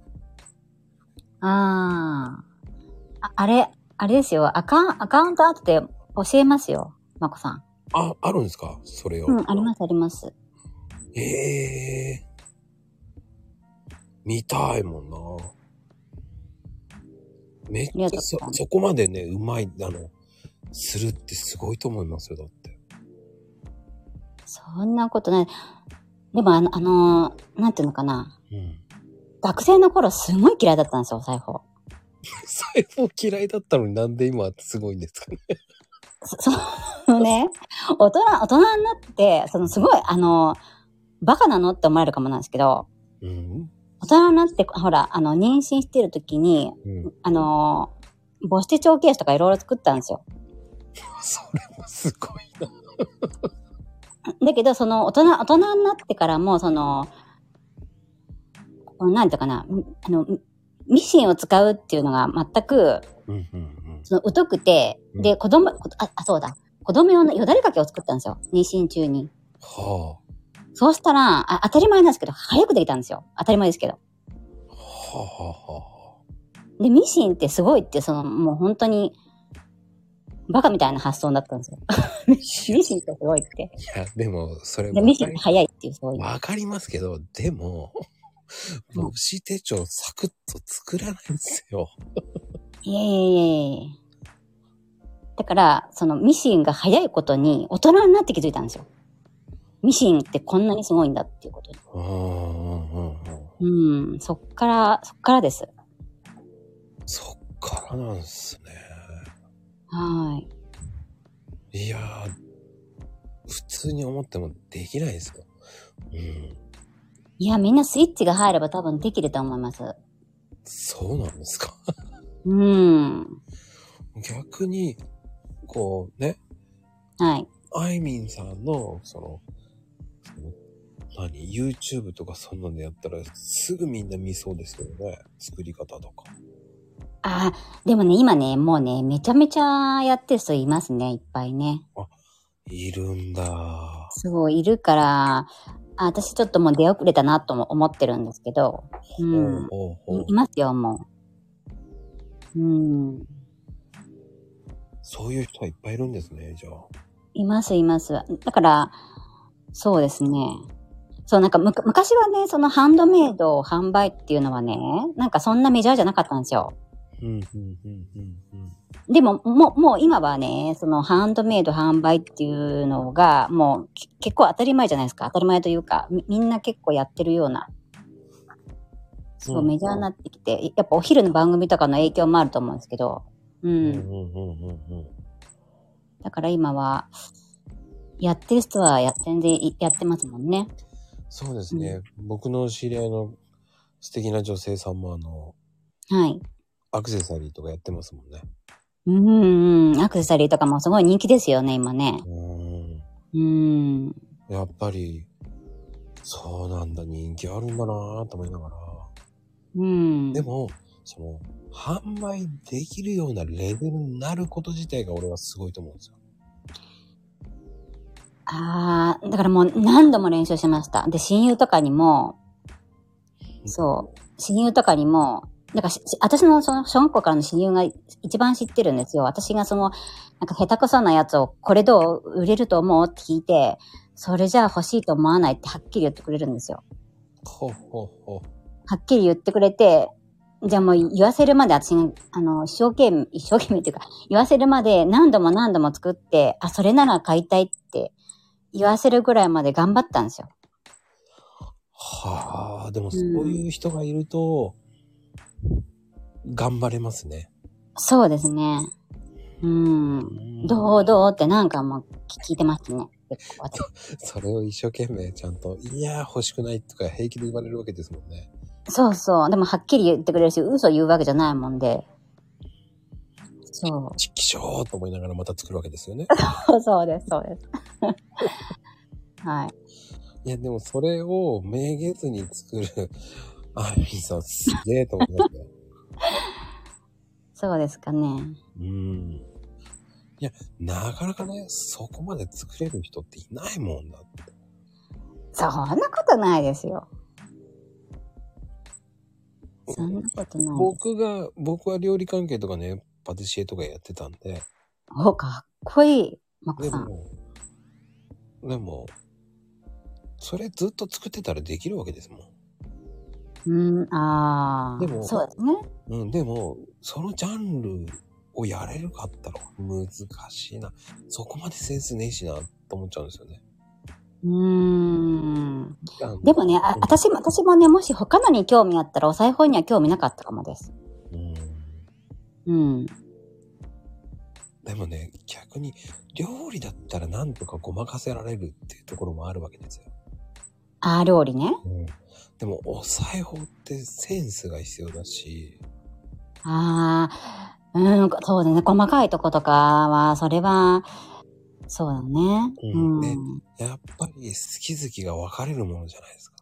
ああ。ああれ、あれですよ。アカウンアカウント後で教えますよ。まこさん。あ、あるんですか？それを。うん、あります、あります。ええ見たいもんな。めっちゃそそこまでね、うまい、あの、するってすごいと思いますよ、だって。そんなことない。でも、あの、あのーなんていうのかな。うん。学生の頃すごい嫌いだったんですよ、裁縫。裁縫嫌いだったのになんで今すごいんですかね。そ そうね、大人、大人になって、そのすごい、あの、バカなのって思われるかもなんですけど、うん。大人になって、ほら、あの、妊娠してる時に、うん。あの、母子手帳ケースとかいろいろ作ったんですよ。それもすごいな。だけど、その、大人、大人になってからも、その、なんていうかな、あの、ミシンを使うっていうのが全く、うんうんうん。その、疎くて、で、子供、こあ、あそうだ。子供用のよだれかけを作ったんですよ。妊娠中に。はそうしたら、あ当たり前なんですけど、早くできたんですよ。当たり前ですけど。あ。はあはあはあ。で、ミシンってすごいって、その、もう本当に、バカみたいな発想だったんですよ。ミシンってすごいって。いや、でも、それで、ミシン早いっていう、そういう。わかりますけど、でも、うん母子手帳サクッと作らないんですよ。いやいやいやいやいやだから、そのミシンが早いことに大人になって気づいたんですよ。ミシンってこんなにすごいんだっていうことに。うんそっから、そっからです。そっからなんですね。はい。いやー、普通に思ってもできないですよ。うん。いや、みんなスイッチが入れば多分できると思います。そうなんですか。うん。逆に、こうね、はい。あいみんさんの、その何 ?YouTube とかそんなのやったらすぐみんな見そうですけどね。作り方とか。ああ、でもね、今ね、もうね、めちゃめちゃやってる人いますね、いっぱいね。いるんだ。すごいいるから、あ私ちょっともう出遅れたなとも思ってるんですけど、うん。ほうほうほういいますよ、もう。うん。そういう人はいっぱいいるんですね、じゃあ。います、います。だから、そうですね。そう、なんかむか昔はね、そのハンドメイドを販売っていうのはね、なんかそんなメジャーじゃなかったんですよ。うん、うん、うん、うん、うん。でも、もう、もう今はね、そのハンドメイド販売っていうのが、もうけ結構当たり前じゃないですか。当たり前というか、みみんな結構やってるような、そう、うんメジャーになってきて、やっぱお昼の番組とかの影響もあると思うんですけど、うん。うん、うん、うん、うん。だから今は、やってる人はや全然いやってますもんね。そうですね。僕の知り合いの素敵な女性さんもあの、はい。アクセサリーとかやってますもんね。うんうん。アクセサリーとかもすごい人気ですよね、今ね。うん。うん。やっぱり、そうなんだ、人気あるんだなぁと思いながら。うん。でも、その、販売できるようなレベルになること自体が俺はすごいと思うんですよ。ああ、だからもう何度も練習しました。で、親友とかにも、そう、親友とかにも、だからし私のその小学校からの親友が一番知ってるんですよ。私がその、なんか下手くそなやつを、これどう売れると思うって聞いて、それじゃあ欲しいと思わないってはっきり言ってくれるんですよ。ほうほうほはっきり言ってくれて、じゃあもう言わせるまで私が、あの、一生懸命、一生懸命っていうか、言わせるまで何度も何度も作って、あ、それなら買いたいって言わせるぐらいまで頑張ったんですよ。はあ、でもそういう人がいると、頑張れますね。そうですね。うん。どうどうってなんかもう聞いてましたね。それを一生懸命ちゃんと、いやー欲しくないとか平気で言われるわけですもんね。そうそう。でもはっきり言ってくれるし、嘘言うわけじゃないもんで。そう。ちっきしょーと思いながらまた作るわけですよね。そうです、そうです。はい。いや、でもそれをめげずに作る、あみさんすげえと思いますよ。そうですかね。うん。いや、なかなかね、そこまで作れる人っていないもんだって。そんなことないですよ。そんなことないです。僕が、僕は料理関係とかね、パティシエとかやってたんで、お、かっこいい。マコさん。でも、でも、それずっと作ってたらできるわけですもん。うん、ああ。でもそうですね。うん、でも、そのジャンルをやれるかったら難しいな。そこまでセンスねえしな、と思っちゃうんですよね。うーん。あのでもね、あ私も、私もね、もし他のに興味あったらお裁縫には興味なかったかもです。うんうん。でもね、逆に料理だったらなんとかごまかせられるっていうところもあるわけですよ。あー、料理ね。うん、でも、お裁縫ってセンスが必要だし、ああ、うん、そうだね。細かいとことかは、それは、そうだね。ううんん。ねやっぱり好き好きが分かれるものじゃないですか。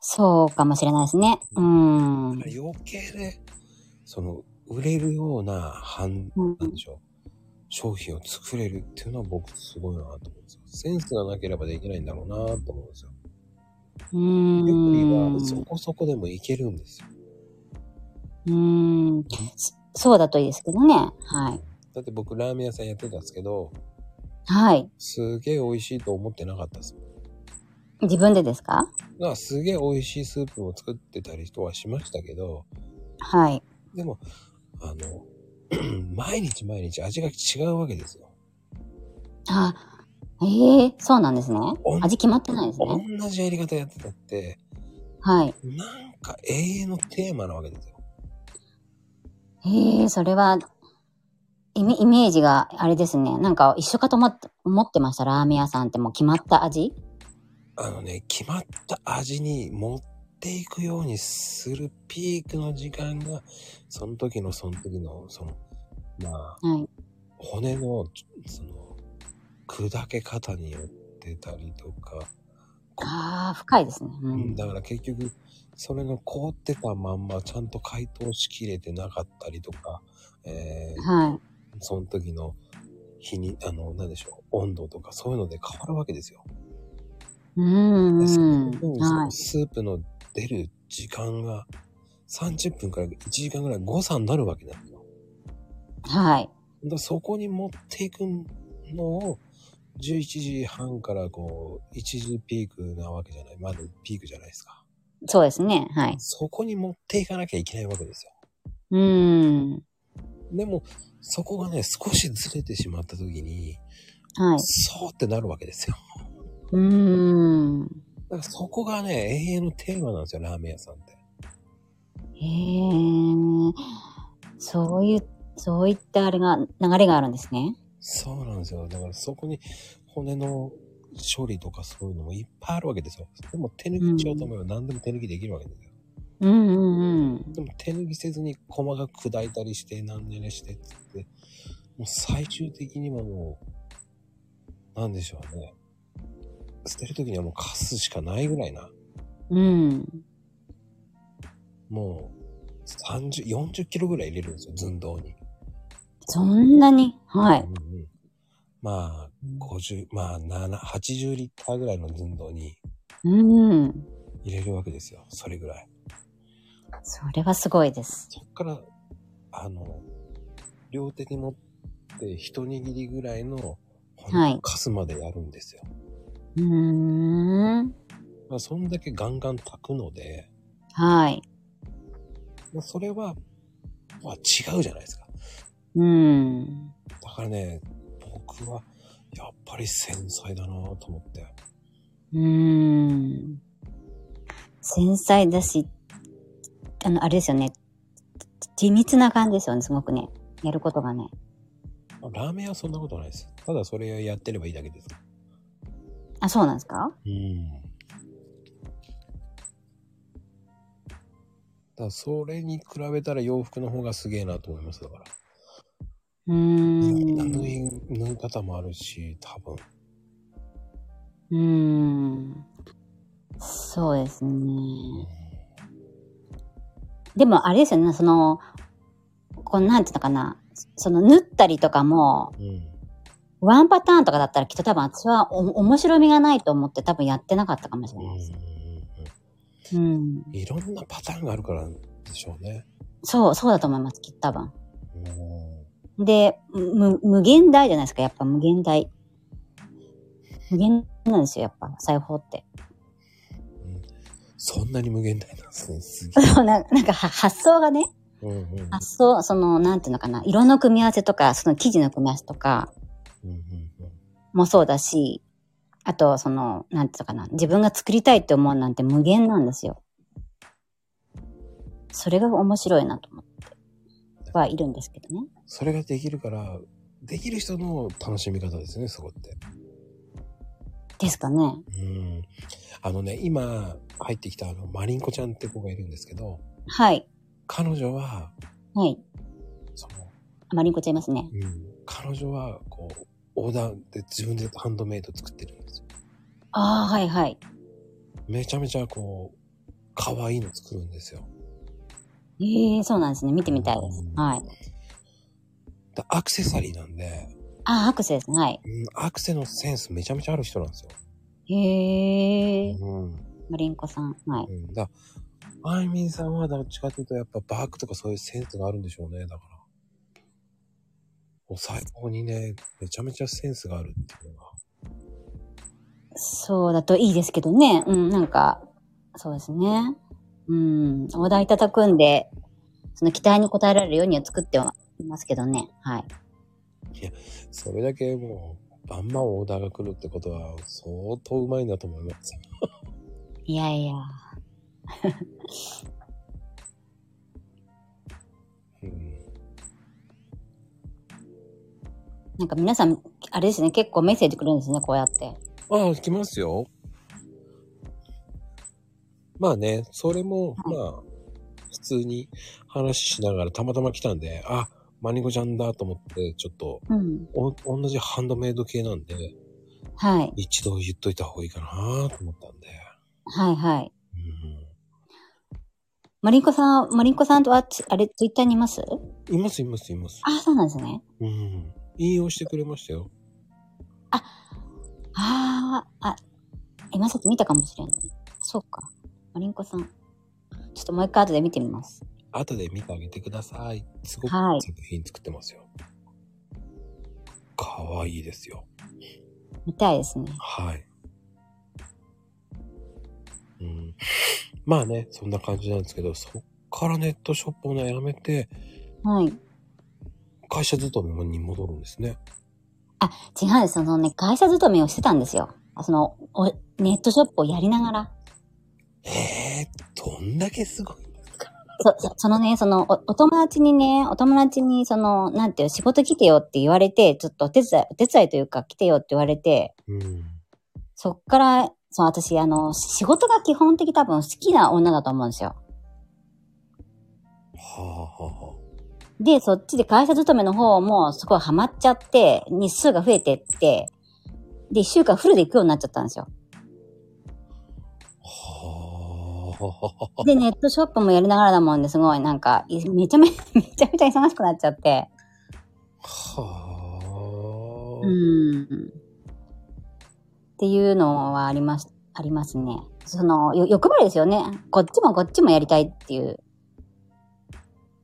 そうかもしれないですね。うん。余計ね、その、売れるような、なんでしょう。商品を作れるっていうのは僕すごいなと思うんですよ。センスがなければできないんだろうなと思うんですよ。う料ん。理はそこそこでもいけるんですよ。うん。そそうだといいですけどね。はい。だって僕ラーメン屋さんやってたんですけど、はい。すげえ美味しいと思ってなかったです。自分でですか？だからすげえ美味しいスープを作ってたりとはしましたけど、はい。でも、あの、毎日毎日味が違うわけですよ。あ、ええそうなんですね味決まってないです同ね。じやり方やってたって、はい。なんか永遠のテーマなわけですよ。ええそれは、イメイメージがあれですね。なんか一緒かと思って思ってました。ラーメン屋さんってもう決まった味？あのね、決まった味に持っていくようにするピークの時間が、その時のその時の、その、まあ、はい。骨の、その、砕け方によってたりとか、ああ、深いですね。ううんん。だから結局、それの凍ってたまんまちゃんと解凍しきれてなかったりとか、えーはい。その時の日に、あの、なんでしょう、温度とかそういうので変わるわけですよ。うん。スープの出る時間が30分から1時間ぐらい誤差になるわけなんですよ。はい。だそこに持っていくのを11時半からこう1時ピークなわけじゃない。まだピークじゃないですか。そうですね。はい。そこに持っていかなきゃいけないわけですよ。うーん。でも、そこがね、少しずれてしまった時に、はい。そうってなるわけですよ。うーん。だからそこがね、永遠のテーマなんですよ、ラーメン屋さんって。へえ。そういう、そういったあれが、流れがあるんですね。そうなんですよ。だからそこに骨の処理とかそういうのもいっぱいあるわけですよ。でも手抜きしようと思えば何でも手抜きできるわけですよ。うんうんうん。でも手抜きせずに細かく砕いたりして何年にしてっつって、もう最終的にはもう、なんでしょうね。捨てる時にはもうカスしかないぐらいな。うん。もう30、40キロぐらい入れるんですよ、寸胴に。そんなに？はい。うんうんまあ、50、まあ、7、80リッターぐらいの寸胴にうん。入れるわけですよ。それぐらい。それはすごいです。そっから、あの、両手に持って一握りぐらいの、はいカスまでやるんですよ。うーん。まあ、そんだけガンガン炊くので、はい。まあ、それは、まあ、違うじゃないですか。うん。だからね、僕は、やっぱり繊細だなと思って。うーん。繊細だし、あの、あれですよね。緻密な感じですよね、すごくね。やることがね。まあラーメンはそんなことないです。ただそれをやってればいいだけです。あ、そうなんですか？うん。だそれに比べたら洋服の方がすげえなと思います。だから。うーん。縫い、縫い方もあるし、多分。うーん。そうですね。でも、あれですよね、その、この、なんていうのかな。その、縫ったりとかも、うん。ワンパターンとかだったらきっと多分私はお面白みがないと思って多分やってなかったかもしれうんないです。うんいろんなパターンがあるからでしょうね。そう、そうだと思います、きっと多分。うんで、む、無限大じゃないですか、やっぱ無限大。無限なんですよ、やっぱ、裁縫って。そんなに無限大なんですね。す。そうななんかは発想がね、うんうん発想、その、なんていうのかな、色の組み合わせとか、その生地の組み合わせとかもそうだし、あと、その、なんていうのかな、自分が作りたいって思うなんて無限なんですよ。それが面白いなと思ってはいるんですけどね。それができるから、できる人の楽しみ方ですね、そこって。ですかね。うん。あのね、今入ってきたあの、マリンコちゃんって子がいるんですけど、はい。彼女は、はい。その、あまりんこちゃいますね。うん、彼女は、こう、オーダーで自分でハンドメイド作ってるんですよ。ああ、はいはい。めちゃめちゃこう、可愛いの作るんですよ。ええそうなんですね。見てみたいです。はい。だアクセサリーなんで、ああ、アクセですね。はい。うん、アクセのセンスめちゃめちゃある人なんですよ。へえ。うん。マリンコさん。はい。うん、だあいみんさんはどっちかというとやっぱバッグとかそういうセンスがあるんでしょうね。だから。お最高にね、めちゃめちゃセンスがあるっていうのが。そうだといいですけどね。うん、なんか、そうですね。うん、お題いただくんで、その期待に応えられるようには作ってはいますけどね。はい。それだけもう、バンバンオーダーが来るってことは相当うまいんだと思います。いやいや。うん。なんか皆さん、あれですね、結構メッセージくるんですね、こうやって。ああ、来ますよ。まあね、それも、はいまあ、普通に話しながらたまたま来たんで、あ、マニコちゃんだと思って、ちょっと、うん。お、同じハンドメイド系なんで、はい。一度言っといた方がいいかなと思ったんで。はいはい。うん。マリンコさん、マリンコさんとは、つあれ、ツイッターにいます？います、います、います。あ、そうなんですね。うん。引用してくれましたよ。ああ、あ、今さっき見たかもしれない。そうか。マリンコさん。ちょっともう一回後で見てみます。後で見てあげてください。すごくはい作品作ってますよ。かわいいですよ。見たいですね。はい。うん。まあね、そんな感じなんですけど、そっからネットショップをね、やめて、はい。会社勤めに戻るんですね。違うんです。そのね、会社勤めをしてたんですよ。あその、おネットショップをやりながら。へえ、どんだけすごい。そ、そそのね、そのお、お友達にね、お友達に、その、なんていう、仕事来てよって言われて、ちょっとお手伝い、お手伝いというか来てよって言われて、うん。そっから、そう、私、あの、仕事が基本的多分好きな女だと思うんですよ。はあはあはで、そっちで会社勤めの方もすごいハマっちゃって、日数が増えてって、で、一週間フルで行くようになっちゃったんですよ。で、ネットショップもやりながらだもんですごいなんか、いめちゃめ、めちゃめちゃ忙しくなっちゃって。はうん。っていうのはあります、ありますね。その、よ欲張りですよね。こっちもこっちもやりたいっていう。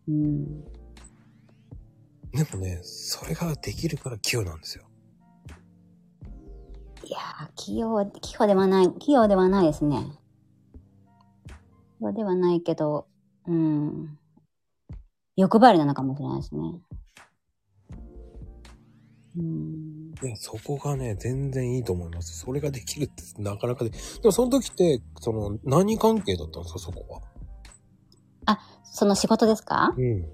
うん。でもね、それができるから器用なんですよ。いやー、器用、器用ではない、器用ではないですね。器用ではないけど、うん。欲張りなのかもしれないですね。うん。いや、そこがね、全然いいと思います。それができるってなかなかで。でもその時って、その、何関係だったんですか、そこは？その仕事ですか？うん。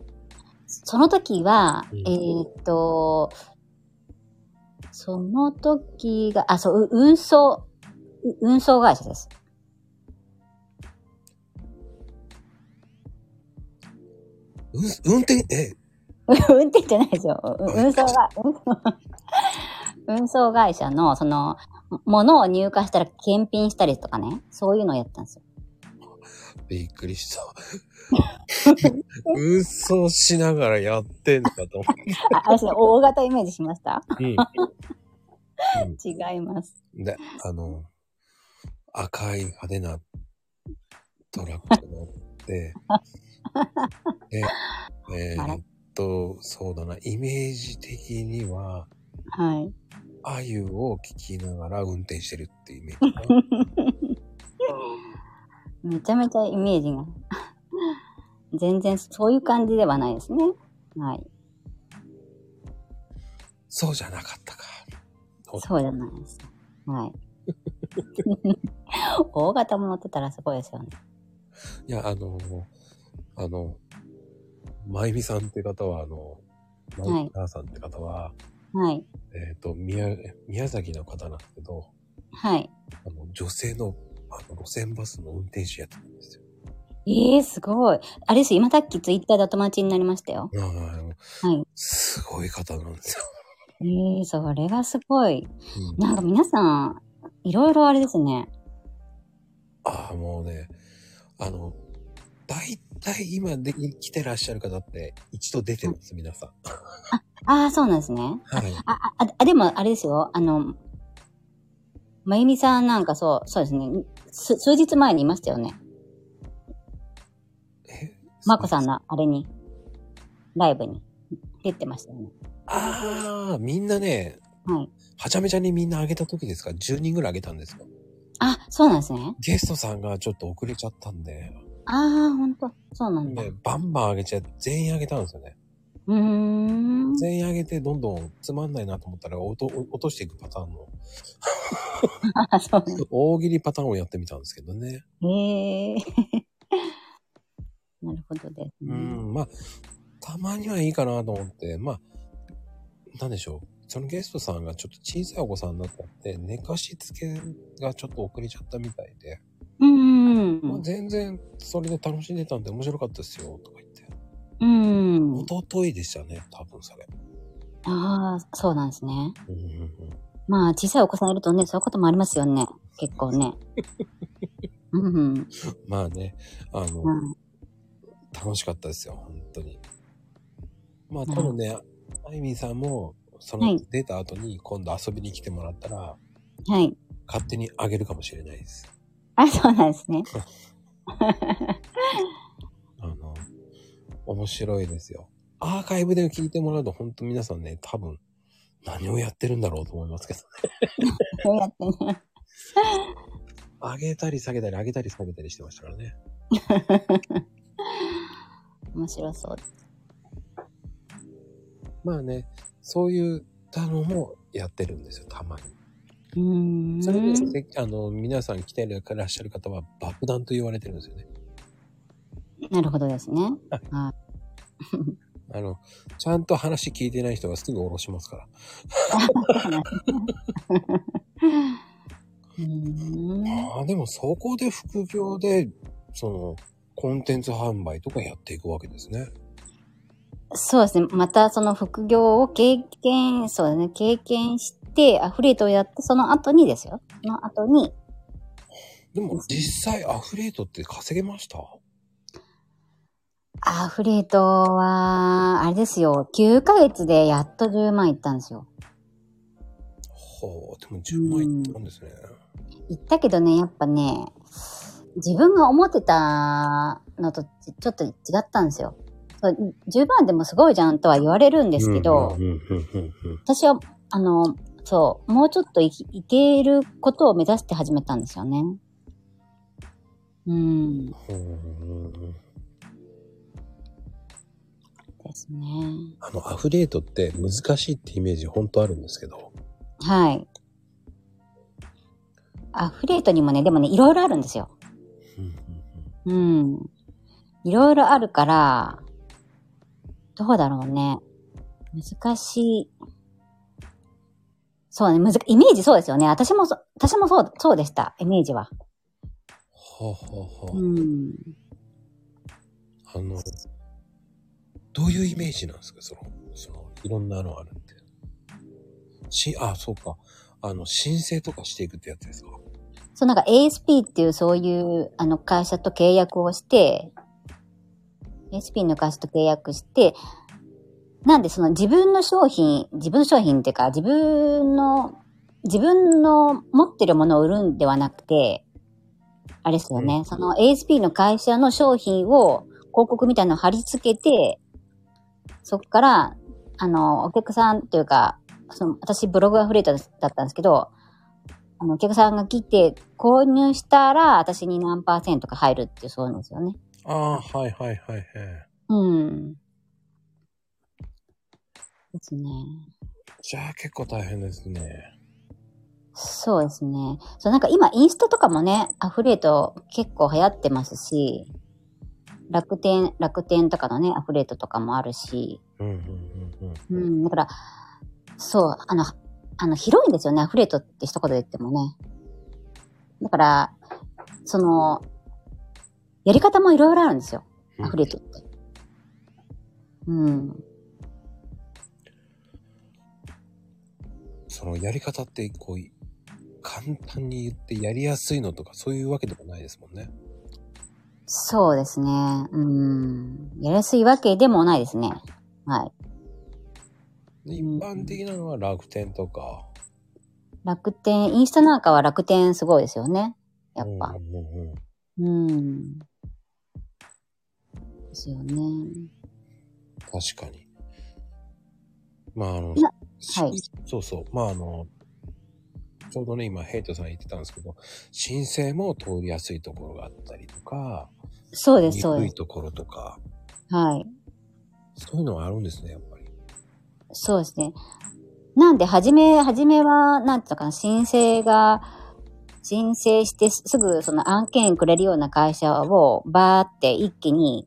その時は、うんえーっと、その時が、あ、そう、う運送、う運送会社です。うん、運転、え、運転じゃないですよ。う運送が、運送会社の、その、物を入荷したら検品したりとかね、そういうのをやってたんですよ。びっくりした。運送しながらやってんだと思あ、あれですね、大型イメージしました？う。うん。違います。で、あの、赤い派手なトラック乗って、で、えーっと、そうだな、イメージ的には、はい。あゆを聞きながら運転してるっていうイメージかな。めちゃめちゃイメージが。全然そういう感じではないですね。はい。そうじゃなかったか。そうじゃないです。はい。大型も乗ってたらすごいですよね。いや、あの、あの、まゆみさんって方は、あの、まゆみさんって方は、はい。えっ、と、宮、宮崎の方なんですけど、はい。あの、女性の、あの、路線バスの運転手やってたんですよ。ええー、すごい。あれです、今さっきツイッターでお友達になりましたよ。ああはい。すごい方なんですよ。ええー、それがすごい。うんなんか皆さん、いろいろあれですね。ああ、もうね、あの、大体今で来てらっしゃる方って一度出てます、皆さん。ああ、そうなんですね。はい。あ、あ、ああでもあれですよ。あの、まゆみさんなんかそう、そうですね。す数日前にいましたよね。えまこさんのあれに、ライブに出てましたよね。ああ、みんなね、はい。はちゃめちゃにみんなあげた時ですか ?10 人ぐらいあげたんですよ。あ、そうなんですね。ゲストさんがちょっと遅れちゃったんで、ああ、ほんと。そうなんだ。でうバンバンあげちゃって全員あげたんですよね。ーん。全員あげてどんどんつまんないなと思ったら落と落としていくパターンの。大喜利パターンをやってみたんですけどね。へえ。なるほどですうね。ん、まあ、たまにはいいかなと思って、まあ、なんでしょう。そのゲストさんがちょっと小さいお子さんだったんで、寝かしつけがちょっと遅れちゃったみたいで、うん。まあ、全然それで楽しんでたんで面白かったですよ、とか。うん。一昨日でしたね、多分それ。ああ、そうなんですね。うんうんうんまあ、小さいお子さんいるとね、そういうこともありますよね。結構ね。うん。うん。まあね、あの、うん楽しかったですよ、本当に。まあ多分ね、あゆみさんも、そのはい出た後に今度遊びに来てもらったら、はい。勝手にあげるかもしれないです。あ、そうなんですね。面白いですよ。アーカイブで聞いてもらうと本当皆さんね、多分何をやってるんだろうと思いますけどね。そうやってね。上げたり下げたり上げたり下げたりしてましたからね。面白そうです。まあね、そういったのもやってるんですよ、たまに。うーん。それで、せあの、皆さん来てらっしゃる方は爆弾と言われてるんですよね。なるほどですね。あの、ちゃんと話聞いてない人はすぐ下ろしますから。ああ、でもそこで副業で、その、コンテンツ販売とかやっていくわけですね。そうですね。またその副業を経験、そうですね。経験して、アフリエイトをやって、その後にですよ。その後に、でも実際アフリエイトって稼げました？アフリエイトは、あれですよ。9ヶ月でやっと10万いったんですよ。ほう、でも10万いったんですね。言ったけどね、やっぱね、自分が思ってたのとちょっと違ったんですよ。そう10万でもすごいじゃんとは言われるんですけど、うんうんうんうんうん私は、あの、そう、もうちょっといきいけることを目指して始めたんですよね。うん。ですね。あの、アフリエイトって難しいってイメージ本当あるんですけど。はい。アフリエイトにもね、でもね、いろいろあるんですよ。うん。いろいろあるから、どうだろうね。難しい。そうね、むず、イメージそうですよね。私もそ、私もそう、そうでした。イメージは。はあ、はあはあうん。あの、どういうイメージなんですか？その、その、いろんなのあるって。し、あ、そうか。あの、申請とかしていくってやつですか？そう、なんか ASP っていうそういう、あの、会社と契約をして、ASP の会社と契約して、なんでその自分の商品、自分の商品っていうか、自分の、自分の持ってるものを売るんではなくて、あれですよね、うんその ASP の会社の商品を広告みたいなのを貼り付けて、そこから、あの、お客さんというか、その私ブログアフレートだったんですけど、あの、お客さんが来て購入したら、私に何パーセントか入るってそうなんですよね。ああ、はいはいはいはい。うん。ですね。じゃあ結構大変ですね。そうですね。そう、なんか今インスタとかもね、アフレート結構流行ってますし、楽天、楽天とかのね、アフレートとかもあるし、うんうんうんうん。うん、だから、そう、あの、あの、広いんですよね、アフレートって一言で言ってもね。だから、その、やり方もいろいろあるんですよ、アフレートって。うん。そのやり方って、こう、簡単に言ってやりやすいのとかそういうわけでもないですもんね。そうですね。うん。やりやすいわけでもないですね。はい。で一般的なのは楽天とか。楽天、インスタなんかは楽天すごいですよね。やっぱう。んうん。ですよね。確かに。まああの、はいそうそう。まああの、ちょうどね、今ヘイトさん言ってたんですけど、申請も通りやすいところがあったりとか、そうです、そうです。鈍いところとか、はい。そういうのはあるんですね、やっぱり。そうですね。なんで、はじめ、はじめは、なんていうのかな、申請が、申請してすすぐその案件くれるような会社をバーって一気に、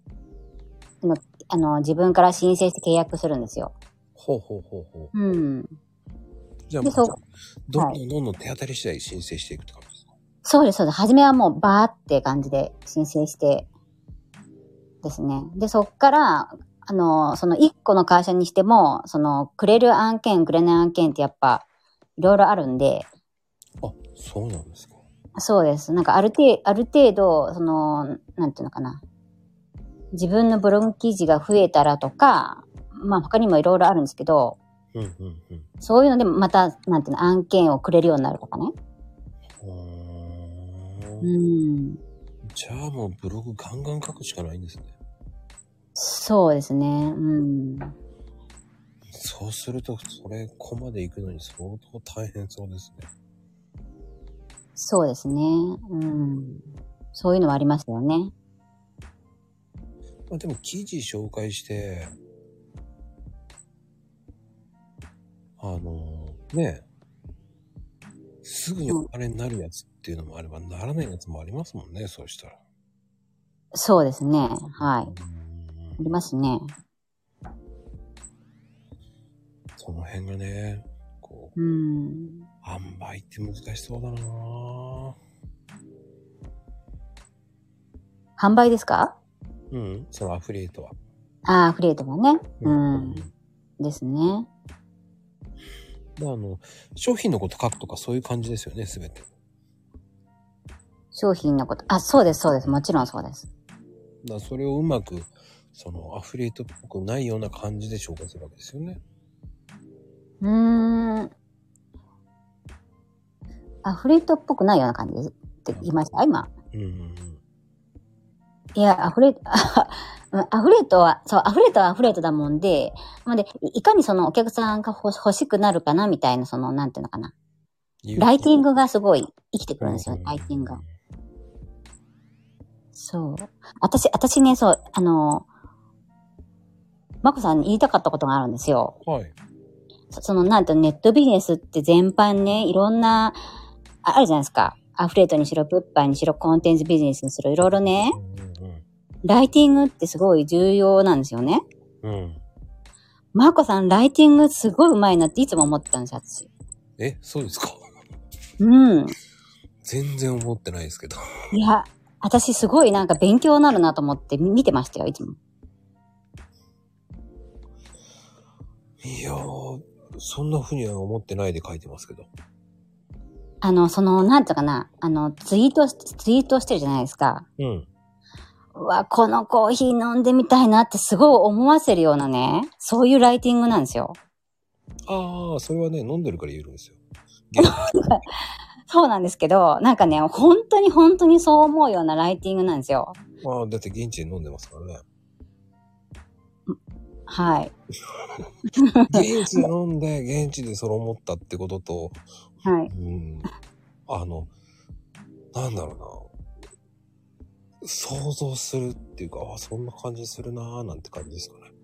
あの自分から申請して契約するんですよ。ほうほうほうほう。うん。じゃあ、でそうどんどんどんどん手当たり次第申請していくって感じですか、そうです、そうです。はじめはもうバーって感じで申請して、ですね。で、そっから、あの、その一個の会社にしても、その、くれる案件、くれない案件ってやっぱ、いろいろあるんで、あ、そうなんですか。そうです。なんかある程ある程度、その、なんていうのかな。自分のブログ記事が増えたらとか、まあ他にもいろいろあるんですけど、うんうんうん。そういうのでまた、なんていうの、案件をくれるようになるとかね。うん。じゃあもうブログガンガン書くしかないんですね。そうですね。うん。そうすると、それ、こまで行くのに相当大変そうですね。そうですね。うん。そういうのはありますよね。まあでも記事紹介して、あの、ねえ、すぐにお金になるやつっていうのもあれば、ならないやつもありますもんね、そうしたら。そうですね。はい。ありますね。その辺がね、こう、うん。販売って難しそうだなぁ販売ですか？うん、そのアフリエイトは。ああ、アフリエイトはね。ううんん。ですね。であの、商品のこと書くとかそういう感じですよね、すべて。商品のこと。あ、そうです、そうです。もちろんそうです。だそれをうまく、そのアフリエイトっぽくないような感じで紹介するわけですよね。うーん。アフレートっぽくないような感じって言いました今。うんうんうん。いや、アフレアフレートは、そう、アフレートはアフレートだもんで、なので、いいかにそのお客さんが欲欲しくなるかなみたいな、その、なんていうのかな。ライティングがすごい生きてくるんですよ、ライティングが。そう。私、私ね、そう、あの、まこさんに言いたかったことがあるんですよ。はい。そその、なんとネットビジネスって全般ね、いろんな、ああるじゃないですか。アフレートにしろ、物販にしろ、コンテンツビジネスにしろ、いろいろね、ライティングってすごい重要なんですよね。うん。うん。マーコさん、ライティングすごい上手いなっていつも思ってたんですよ、私。え、そうですか？うん。全然思ってないですけど。いや、私すごいなんか勉強になるなと思って見てましたよ、いつも。いやー、そんな風には思ってないで書いてますけど。あの、その、なんていうかな、あの、ツイートし、ツイートしてるじゃないですか。うん。うわ、このコーヒー飲んでみたいなってすごい思わせるようなね、そういうライティングなんですよ。ああ、それはね、飲んでるから言えるんですよ。そうなんですけど、なんかね、本当に本当にそう思うようなライティングなんですよ。まあ、だって現地で飲んでますからね。はい。現地で飲んで、現地でそれ思ったってことと、はい。うん。あの、なんだろうな。想像するっていうか、あそんな感じするなーなんて感じですかね。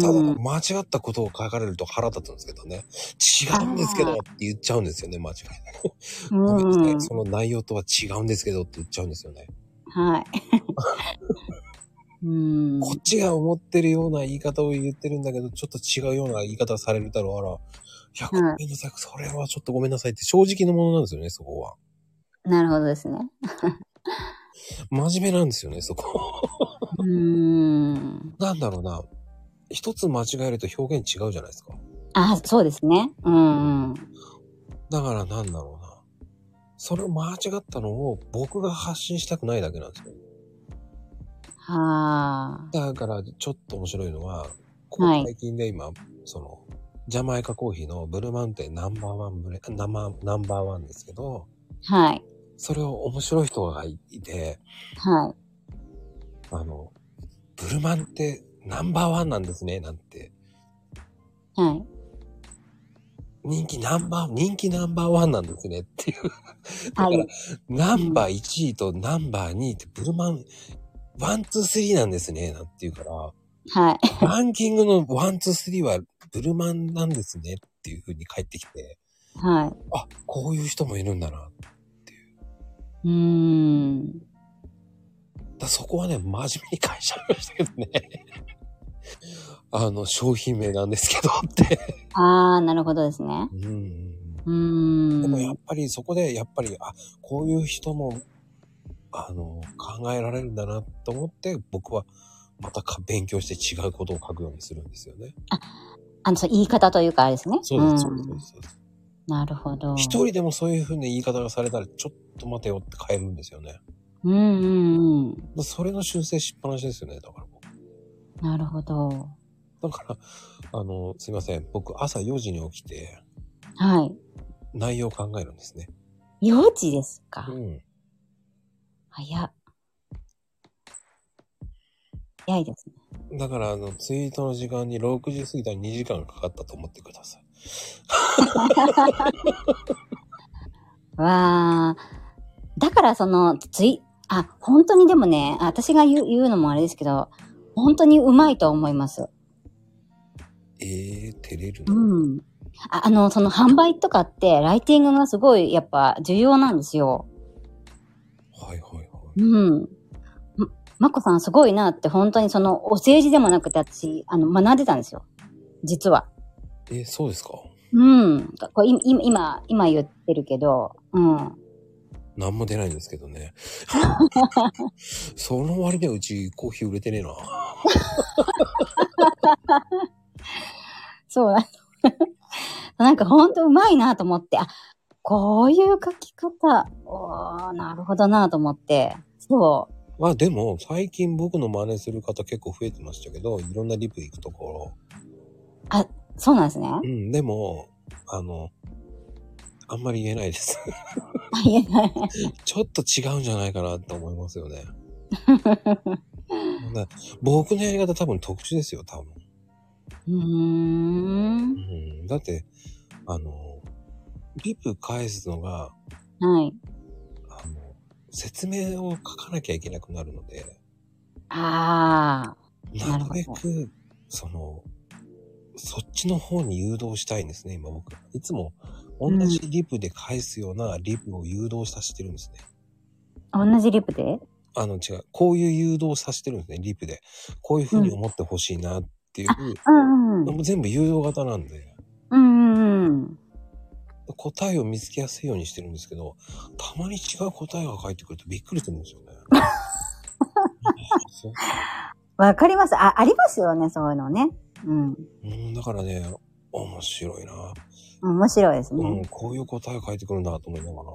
ただ、間違ったことを書かれると腹立つんですけどね。違うんですけどって言っちゃうんですよね、間違いなく。ごめんなさいうん。その内容とは違うんですけどって言っちゃうんですよね。はい。うーん。こっちが思ってるような言い方を言ってるんだけど、ちょっと違うような言い方されるだろう、あら。いや、ごめんなさい、それはちょっとごめんなさいって正直なものなんですよね、そこは。なるほどですね。真面目なんですよね、そこ。うーん。なんだろうな。一つ間違えると表現違うじゃないですか。あ、そうですね。うんうん。だからなんだろうな。それを間違ったのを僕が発信したくないだけなんですよ。はあ。だからちょっと面白いのは、ここはい最近で今、その、ジャマイカコーヒーのブルーマウンテンナンバーワンブレ、ナンバーナンバーワンですけど、はい。それを面白い人がいて、はい。あの、ブルマンってナンバーワンなんですね、なんて。はい。人気ナンバー、人気ナンバーワンなんですねっていう。だから、はい。ナンバー1位とナンバー2位ってブルマン、ワン、ツー、スリーなんですね、なんて言うから、はい。ランキングのワン、ツー、スリーはブルマンなんですねっていう風に返ってきて、はい。あ、こういう人もいるんだな。うーん。だそこはね、真面目に返しちゃいましたけどね。あの、商品名なんですけどって。ああ、なるほどですね。うんうん。でもやっぱりそこで、やっぱり、あ、こういう人も、あの、考えられるんだなと思って、僕はまたか勉強して違うことを書くようにするんですよね。あの、そう言い方というかあれですね。そうです、んそうです、そうです。なるほど。一人でもそういう風な言い方がされたら、ちょっと待てよって変えるんですよね。うんうんうん。それの修正しっぱなしですよね、だから僕。なるほど。だから、あの、すいません。僕、朝4時に起きて、はい。内容を考えるんですね。4時ですか。うん。早っ。早いですね。だから、あの、ツイートの時間に6時過ぎたら2時間かかったと思ってください。わあ。だからその、つい、あ、本当にでもね、あ私が言う言うのもあれですけど、本当にうまいと思います。えー、照れるうな。ん。ああの、その販売とかって、ライティングがすごい、やっぱ、重要なんですよ。はいはいはい。うん。ま、まこさんすごいなって、本当にその、お政治でもなくて、私、あの、学んでたんですよ。実は。えー、そうですか？うん。こ今、今、今言ってるけど、うん。なんも出ないんですけどね。その割にはうちコーヒー売れてねえな。そうだ。なんかほんとうまいなと思って、あ、こういう書き方、おーなるほどなと思って、そまあでも、最近僕の真似する方結構増えてましたけど、いろんなリプ行くところ。う、そうなんですね。うん、でも、あの、あんまり言えないです。言えない。ちょっと違うんじゃないかなと思いますよね。な 僕のやり方多分特殊ですよ、多分。うーん。うん、だって、あの、リプ返すのが、はい。あの、説明を書かなきゃいけなくなるので、ああ。なるべく、その、そっちの方に誘導したいんですね、今僕。いつも同じリプで返すようなリプを誘導させてるんですね。同じリプで？あの違う、こういう誘導させてるんですね、リプで。こういう風に思ってほしいなっていう、うんうん。全部誘導型なんで、うんうんうん。答えを見つけやすいようにしてるんですけど、たまに違う答えが返ってくるとびっくりするんですよね。わかります。あ、ありますよね、そういうのね。うん。うん、だからね、面白いな。面白いですうねん、。こういう答え返ってくるんだと思いながら。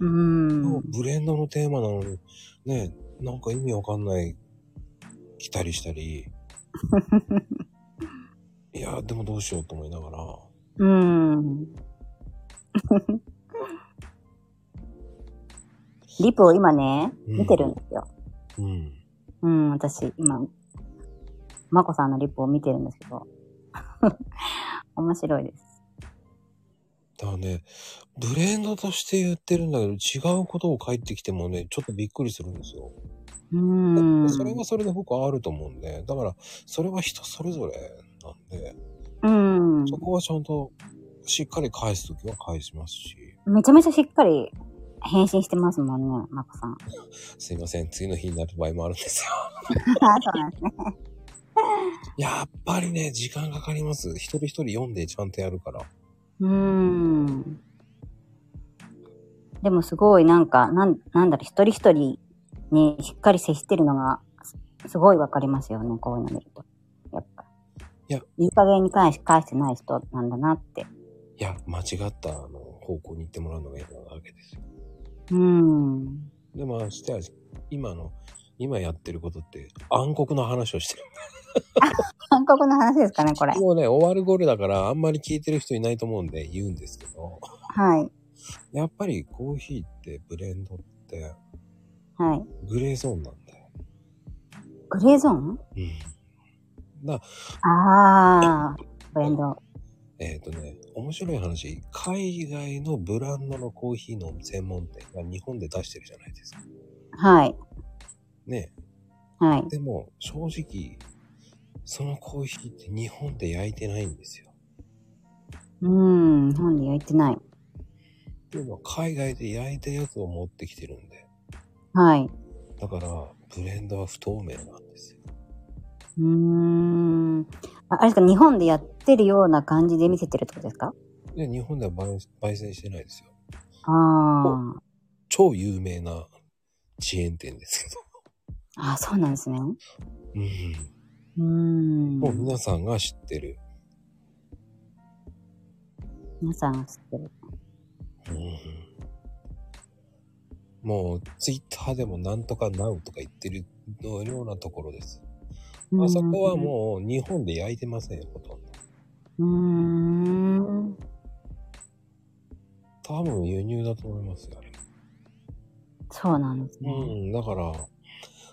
うん。ブレンドのテーマなのに、ね、なんか意味わかんない、来たりしたり。いや、でもどうしようと思いながら。うん。リプを今ね、うん見てるんですよ。うん。うん、私、今、まこさんのリプを見てるんですけど。面白いです。だからね、ブレンドとして言ってるんだけど、違うことを書いてきてもね、ちょっとびっくりするんですよ。うん。それはそれで僕はあると思うんで、だから、それは人それぞれなんで、うん。そこはちゃんとしっかり返すときは返しますし、めちゃめちゃしっかり返信してますもんね、まこさん。すいません、次の日になる場合もあるんですよ。あ そうなんですね。やっぱりね、時間かかります。一人一人読んでちゃんとやるから。うーん。でもすごいなんか、なん、なんだろう、一人一人にしっかり接してるのが、すすごいわかりますよね、こういうの見ると。やっぱ。いや、いい加減に返し、返してない人なんだなって。いや、間違ったあの方向に行ってもらうのが嫌なわけですよ。うーん。で、まあ、しては、今の、今やってることって暗黒の話をしてる。韓国の話ですかね、これ。もうね、終わる頃だからあんまり聞いてる人いないと思うんで言うんですけど、はい。やっぱりコーヒーってブレンドってはい。グレーゾーンなんだよ。グレーゾーン？うん。だあー、ブレンド。えっ、とね、面白い話、海外のブランドのコーヒーの専門店が日本で出してるじゃないですか。はい。ね。はい。でも、正直、そのコーヒーって日本で焼いてないんですよ。うーん、日本で焼いてない。っていうのは海外で焼いたやつを持ってきてるんで。はい。だから、ブレンドは不透明なんですよ。うーん。ああれですか、日本でやってるような感じで見せてるってことですか？で、日本では焙焙煎してないですよ。ああ。超有名なチェーン店ですけど。あ、そうなんですね。うん。うーん。もう皆さんが知ってる。皆さんが知ってる。うん。もう、ツイッターでもなんとかなうとか言ってるのようなところです。あそこはもう日本で焼いてませんよ、ほとんど。うーん。多分輸入だと思いますよ、あれ。そうなんですね。うん、だから、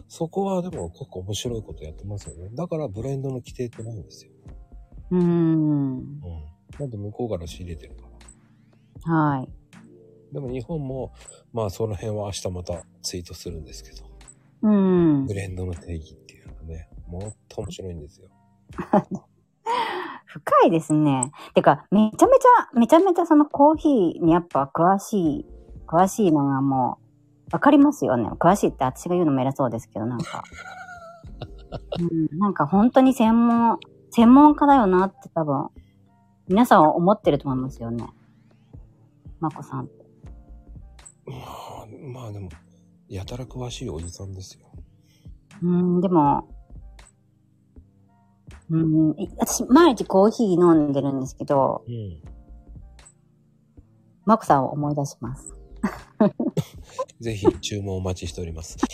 そこはでも結構面白いことやってますよね。だからブレンドの規定ってないんですよ。うーん。うん。だって向こうから仕入れてるから。はい。でも日本も、まあその辺は明日またツイートするんですけど、うんブ。レンドの定義っていうのがね、もっと面白いんですよ。深いですね。てか、めちゃめちゃ、めちゃめちゃそのコーヒーにやっぱ詳しい、詳しいのがもう、わかりますよね。詳しいって私が言うのも偉そうですけど、なんか。うん、なんか本当に専門、専門家だよなって多分、皆さんは思ってると思いますよね。まこさんって。まあ、まあでも、やたら詳しいおじさんですよ。うん、でも、うん、い私、毎日コーヒー飲んでるんですけど、うん。マコさんを思い出します。ぜひ注文お待ちしております。で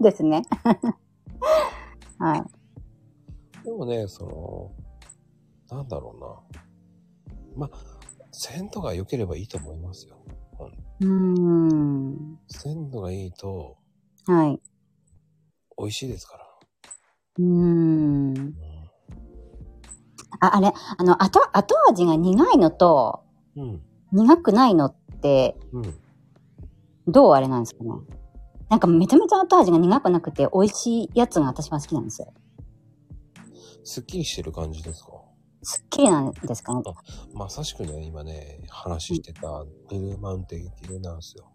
ですね。はい。でもね、その、なんだろうな。まあ、鮮度が良ければいいと思いますよ。うーん。鮮度がいいとはい。美味しいですから。うーん。うあ、あれ、あの、後、後味が苦いのと、ん。うん。苦くないのって、うん。どうあれなんですかね。なんかめちゃめちゃ後味が苦くなくて美味しいやつが私は好きなんですよ。すっきりしてる感じですか？すっきりなんですかね。まさしくね、今ね、話してたブルーマウンテン系なんですよ。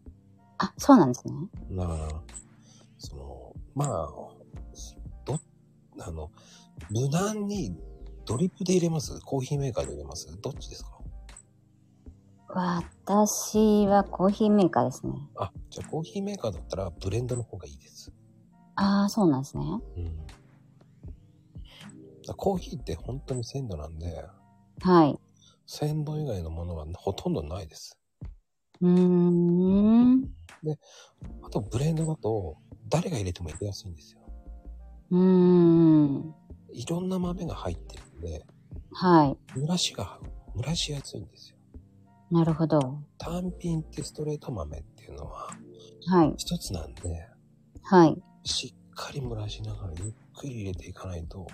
あ、そうなんですね。だから、その、まあ、ど、あの、無難にドリップで入れます？コーヒーメーカーで入れます？どっちですか？私はコーヒーメーカーですね。あ、じゃあコーヒーメーカーだったらブレンドの方がいいです。ああ、そうなんですね。うん。だコーヒーって本当に鮮度なんで、はい。鮮度以外のものはほとんどないです。うーん。あとブレンドだと誰が入れても入れやすいんですよ。うーん。いろんな豆が入ってるんで、はい。蒸らしが、蒸らしやすいんですよ。なるほど。単品ってストレート豆っていうのははい。一つなんで、はい。しっかり蒸らしながらゆっくり入れていかないと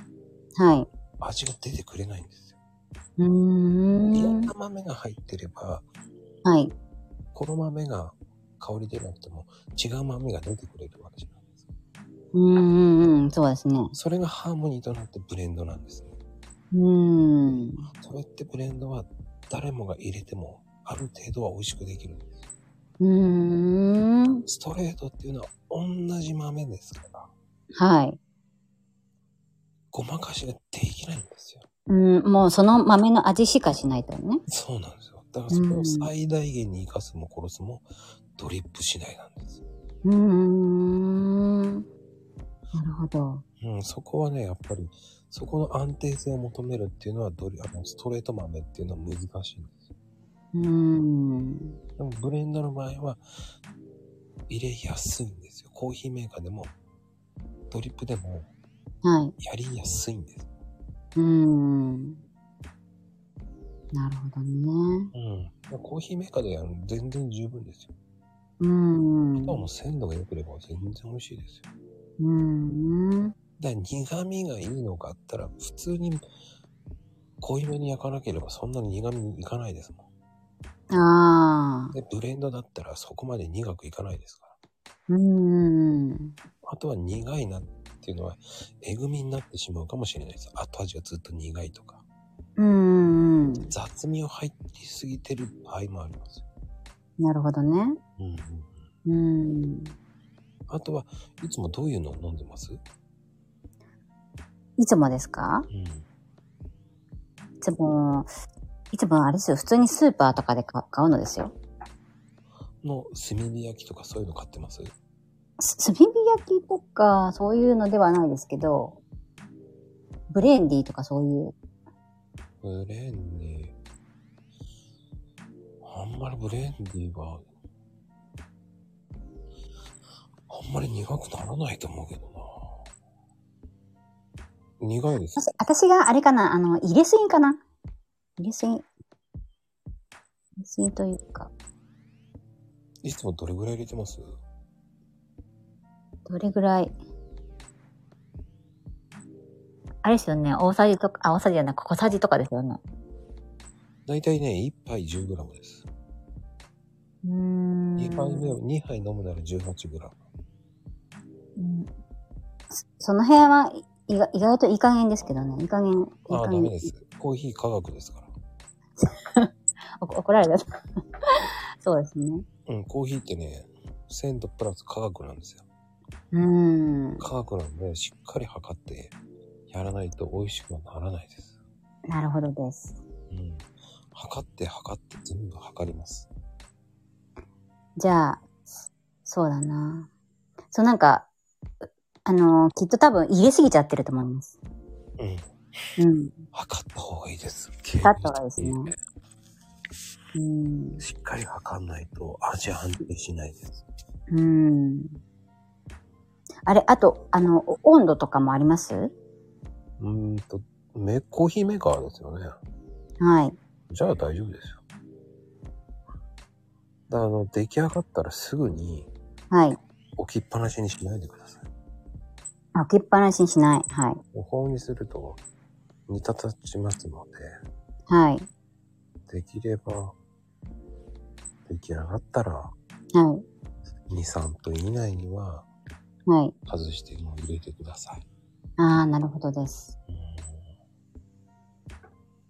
はい。味が出てくれないんですよ。うーいろんん。な豆が入ってれば、はい。この豆が香り出なくても違う豆が出てくれるわけじゃないですか。うーん。そうですね。それがハーモニーとなってブレンドなんですね。うーん。そうやってブレンドは誰もが入れてもある程度は美味しくできるんです。うーん。ストレートっていうのは同じ豆ですから、はい。ごまかしができないんですよ。うん、もうその豆の味しかしないとね。そうなんですよ。だからそれを最大限に生かすも殺すもドリップ次第なんです。うーん。なるほど。うん、そこはね、やっぱり、そこの安定性を求めるっていうのはドリ、あの、ストレート豆っていうのは難しいんですよ。うーん。でもブレンドの場合は、入れやすいんですよ。コーヒーメーカーでも、ドリップでも、はい。やりやすいんです。うーん。なるほどね。うん。コーヒーメーカーでやるの全然十分ですよ。うーん。しかも鮮度が良ければ全然美味しいですよ。うーん。苦味がいいのかあったら、普通に濃いめに焼かなければそんなに苦味にいかないですもああん。。で、ブレンドだったらそこまで苦くいかないですかうーん。ら。あとは苦いなっていうのは、えぐみになってしまうかもしれないです。後味がずっと苦いとか。うーん。雑味を入りすぎてる場合もありますよ。なるほどね。うんうん。あとは、いつもどういうのを飲んでます？いつもですか？うん。いつも、いつもあれですよ。普通にスーパーとかで買買うのですよ。の炭火焼きとかそういうの買ってます？す炭火焼きとか、そういうのではないですけど、ブレンディーとかそういう。ブレンディー。あんまりブレンディーは、あんまり苦くならないと思うけどな。苦いです。私があれかな、あの、入れすぎかな入れすぎ。入れすぎというか、いつもどれぐらい入れてます？どれぐらい？あれですよね、大さじとか、あ、大さじじゃない、小さじとかですよね。だいたいね、1杯 10g です。うーん。2杯目を、2杯飲むなら 18g。うんそその辺はい意外意外といい加減ですけどね。いい加減、いいああ、加減ダメです。コーヒー科学ですから。お怒られた。そうですね。うん、コーヒーってね、鮮度プラス科学なんですよ。うーん。科学なんで、しっかり測ってやらないと美味しくはならないです。なるほどです。うん。測って測って全部測ります。じゃあ、そうだな。そうなんか、あのーきっと多分入れすぎちゃってると思います。うん。うん。測った方がいいです。測った方がいいですねうん。しっかり測んないと味安定しないです。うん。あれ、あと、あの、お温度とかもあります？うーんと、メコーヒーメーカーですよね。はい。じゃあ大丈夫ですよ。あの、出来上がったらすぐにはい。置きっぱなしにしないでください。置きっぱなしにしない。はい。お法にすると煮立たちますのはい。で、できれば、出来上がったらはい。2、3分以内にははい。外しても入れてください。ああ、なるほどです。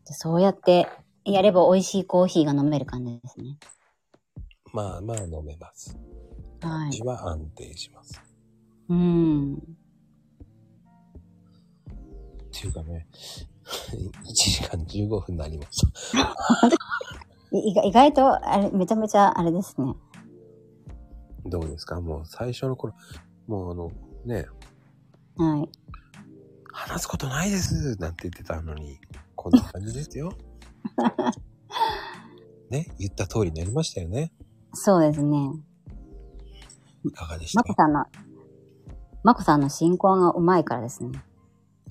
そうやってやれば美味しいコーヒーが飲める感じですね。まあまあ飲めます。はい味は安定します。うん。っていうかね、1時間15分になりました。い意外意外と、あれ、めちゃめちゃあれですね。どうですか？もう最初の頃、もうあの、ね、はい。話すことないですなんて言ってたのに、こんな感じですよ。ね、言った通りになりましたよね。そうですね。いかがでした？まこさんの、まこさんの進行がうまいからですね。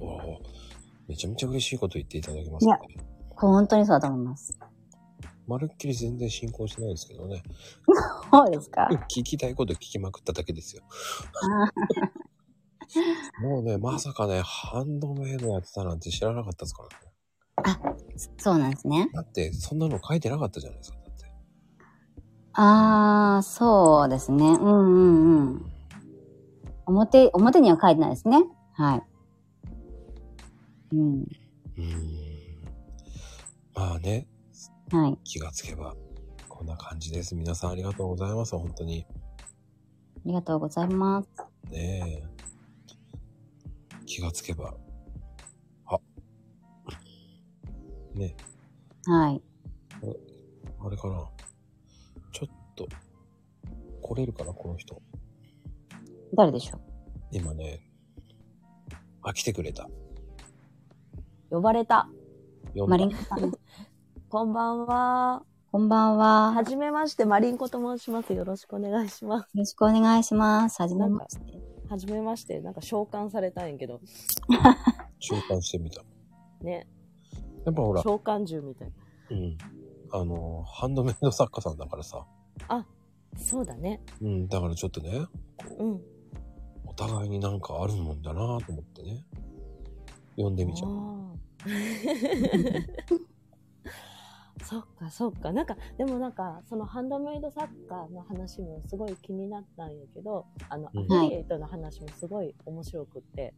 おーめちゃめちゃ嬉しいこと言っていただけますね。本当にそうだと思います。まるっきり全然進行してないですけどね。そうですか？聞きたいこと聞きまくっただけですよ。あ もうね、まさかね、ハンドメイドやってたなんて知らなかったですからね。そうなんですね。だって、そんなの書いてなかったじゃないですか。だって。ああ、そうですね。うんうんうん。表、表には書いてないですね。はい。うん。うーん。まあね、はい。気がつけば、こんな感じです。皆さんありがとうございます。本当に。ありがとうございます。ねえ。気がつけば。あ。ねはい。あれかな。ちょっと、来れるかな、この人。誰でしょ今ね。あ、来てくれた。呼ばれた。マリンコさん。こんばんは。こんばんは。はじめまして、マリンコと申します。よろしくお願いします。よろしくお願いします。はじめまして。はじめまして、なんか召喚されたんやけど。召喚してみた。ね。やっぱほら、召喚獣みたいうん。あの、ハンドメイド作家さんだからさ。な。そうだね。うん、だからちょっとね、うん。お互いになんかあるもんだなと思ってね。読んでみちゃう。そっか、そっか。なんか、でもなんか、そのハンドメイド作家の話もすごい気になったんやけど、あの、アうんフィリエイトの話もすごい面白くって。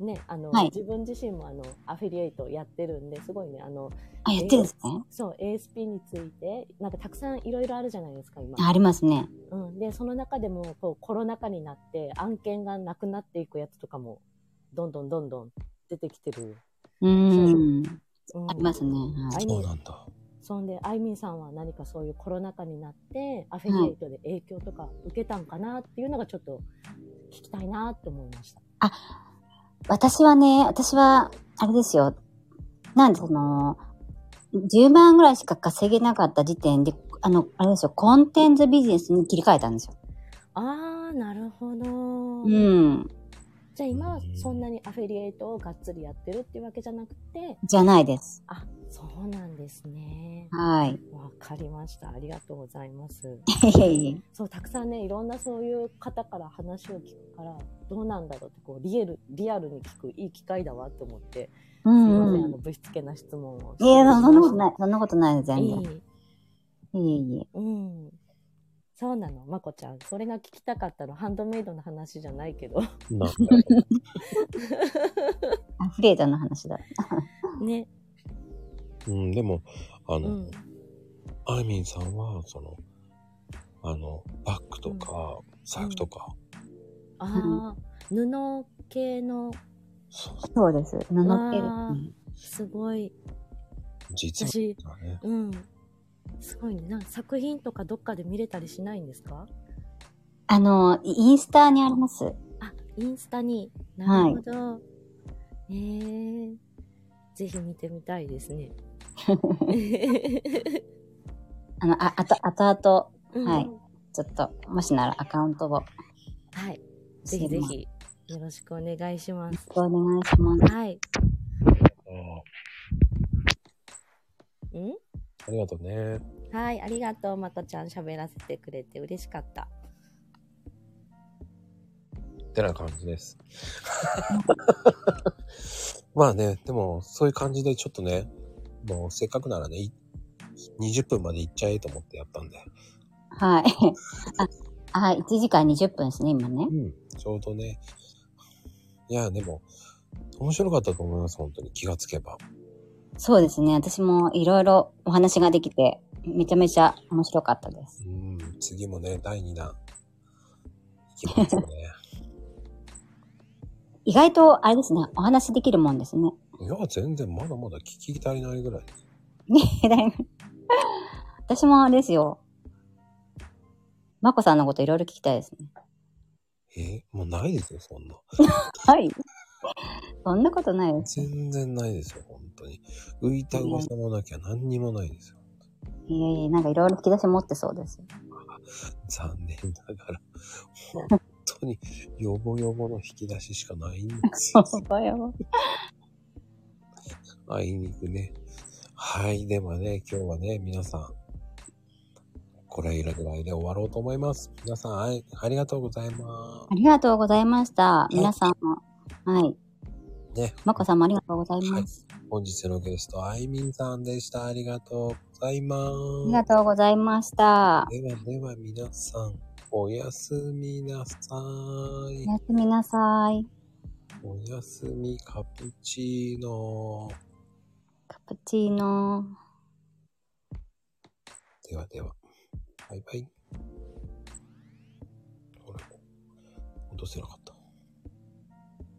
ね、あの、はい自分自身もあの、アフィリエイトやってるんで、すごいね、あの、あ、やってるんですね。そう、ASP について、なんかたくさんいろいろあるじゃないですか、今。あありますね。うん。で、その中でも、こう、コロナ禍になって、案件がなくなっていくやつとかも、どんどんどんどん出てきてる。うーん。うん、ありますね。はい。そうなんだ。そんで、あいみんさんは何かそういうコロナ禍になって、アフィリエイトで影響とか受けたんかなっていうのがちょっと聞きたいなって思いました。私はね、私は、あれですよ。なんでその、10万ぐらいしか稼げなかった時点で、あの、あれですよ、コンテンツビジネスに切り替えたんですよ。あー、なるほど。うん。じゃあ今はそんなにアフィリエイトをがっつりやってるっていうわけじゃなくて、じゃないです。あ、そうなんですね。はい。わかりました。ありがとうございます。いえいえ。そう、たくさんね、いろんなそういう方から話を聞くから、どうなんだろうって、こう、リアル、リアルに聞くいい機会だわって思って、うすいません、あんの、ぶしつけな質問を。いや、そんなことない。そんなことないです、全い然。い。いえいえ。うん。そうなの、まこちゃん。それが聞きたかったの、ハンドメイドの話じゃないけど。なんだアフリエイトの話だ。ね。うん、でも、あの、うん。あいみんさんは、その、あの、バッグとか、財布とか、ああ、布系の、そうそうです。布系です。すごい、実は私、ね、うん。すごいね。なんか作品とかどっかで見れたりしないんですか？あの、インスタにあります。あ、インスタに。なるほど。えー、ぜひ見てみたいですね。あの、あ、あと、あとあと、うんはいちょっと、もしならアカウントを。はい。ぜひぜひ、よろしくお願いします。お願いします。はい。あん？ありがとうね。はい、ありがとう、まこちゃん。喋らせてくれて嬉しかった。ってな感じです。まあね、でも、そういう感じでちょっとね、もうせっかくならね、い20分まで行っちゃえと思ってやったんで。はい。あ、はい、1時間20分ですね、今ねう。ん。ちょうどね。いや、でも、面白かったと思います、本当に。気がつけば。そうですね。私もいろいろお話ができて、めちゃめちゃ面白かったです。うん。次もね、第2弾。ね。意外と、あれですね、お話できるもんですね。いや、全然まだまだ聞き足りないぐらい。私もあれですよ。まこさんのこといろいろ聞きたいですね。え？もうないですよ、そんな。はい？そんなことないです。全然ないですよ、本当に。浮いた噂もなきゃ何にもないですよ。いえいえ、なんかいろいろ引き出し持ってそうです。残念ながら。本当に、ヨボヨボの引き出ししかないんですよ。そうだよ。あいにくね。はい。ではね、今日はね、皆さん、これぐらいで終わろうと思います。皆さん、はい、ありがとうございまありがとうございました。皆さんも。はい。す。ね、まこさんもありがとうございます。本日のゲスト、あいみんさんでした。ありがとうございます。ありがとうございました。ではでは皆さん、おやすみなさいお。やすみなさい。おやすみカプチーノ。カプチーノ。ではでは、バイバイ。落とせなかった。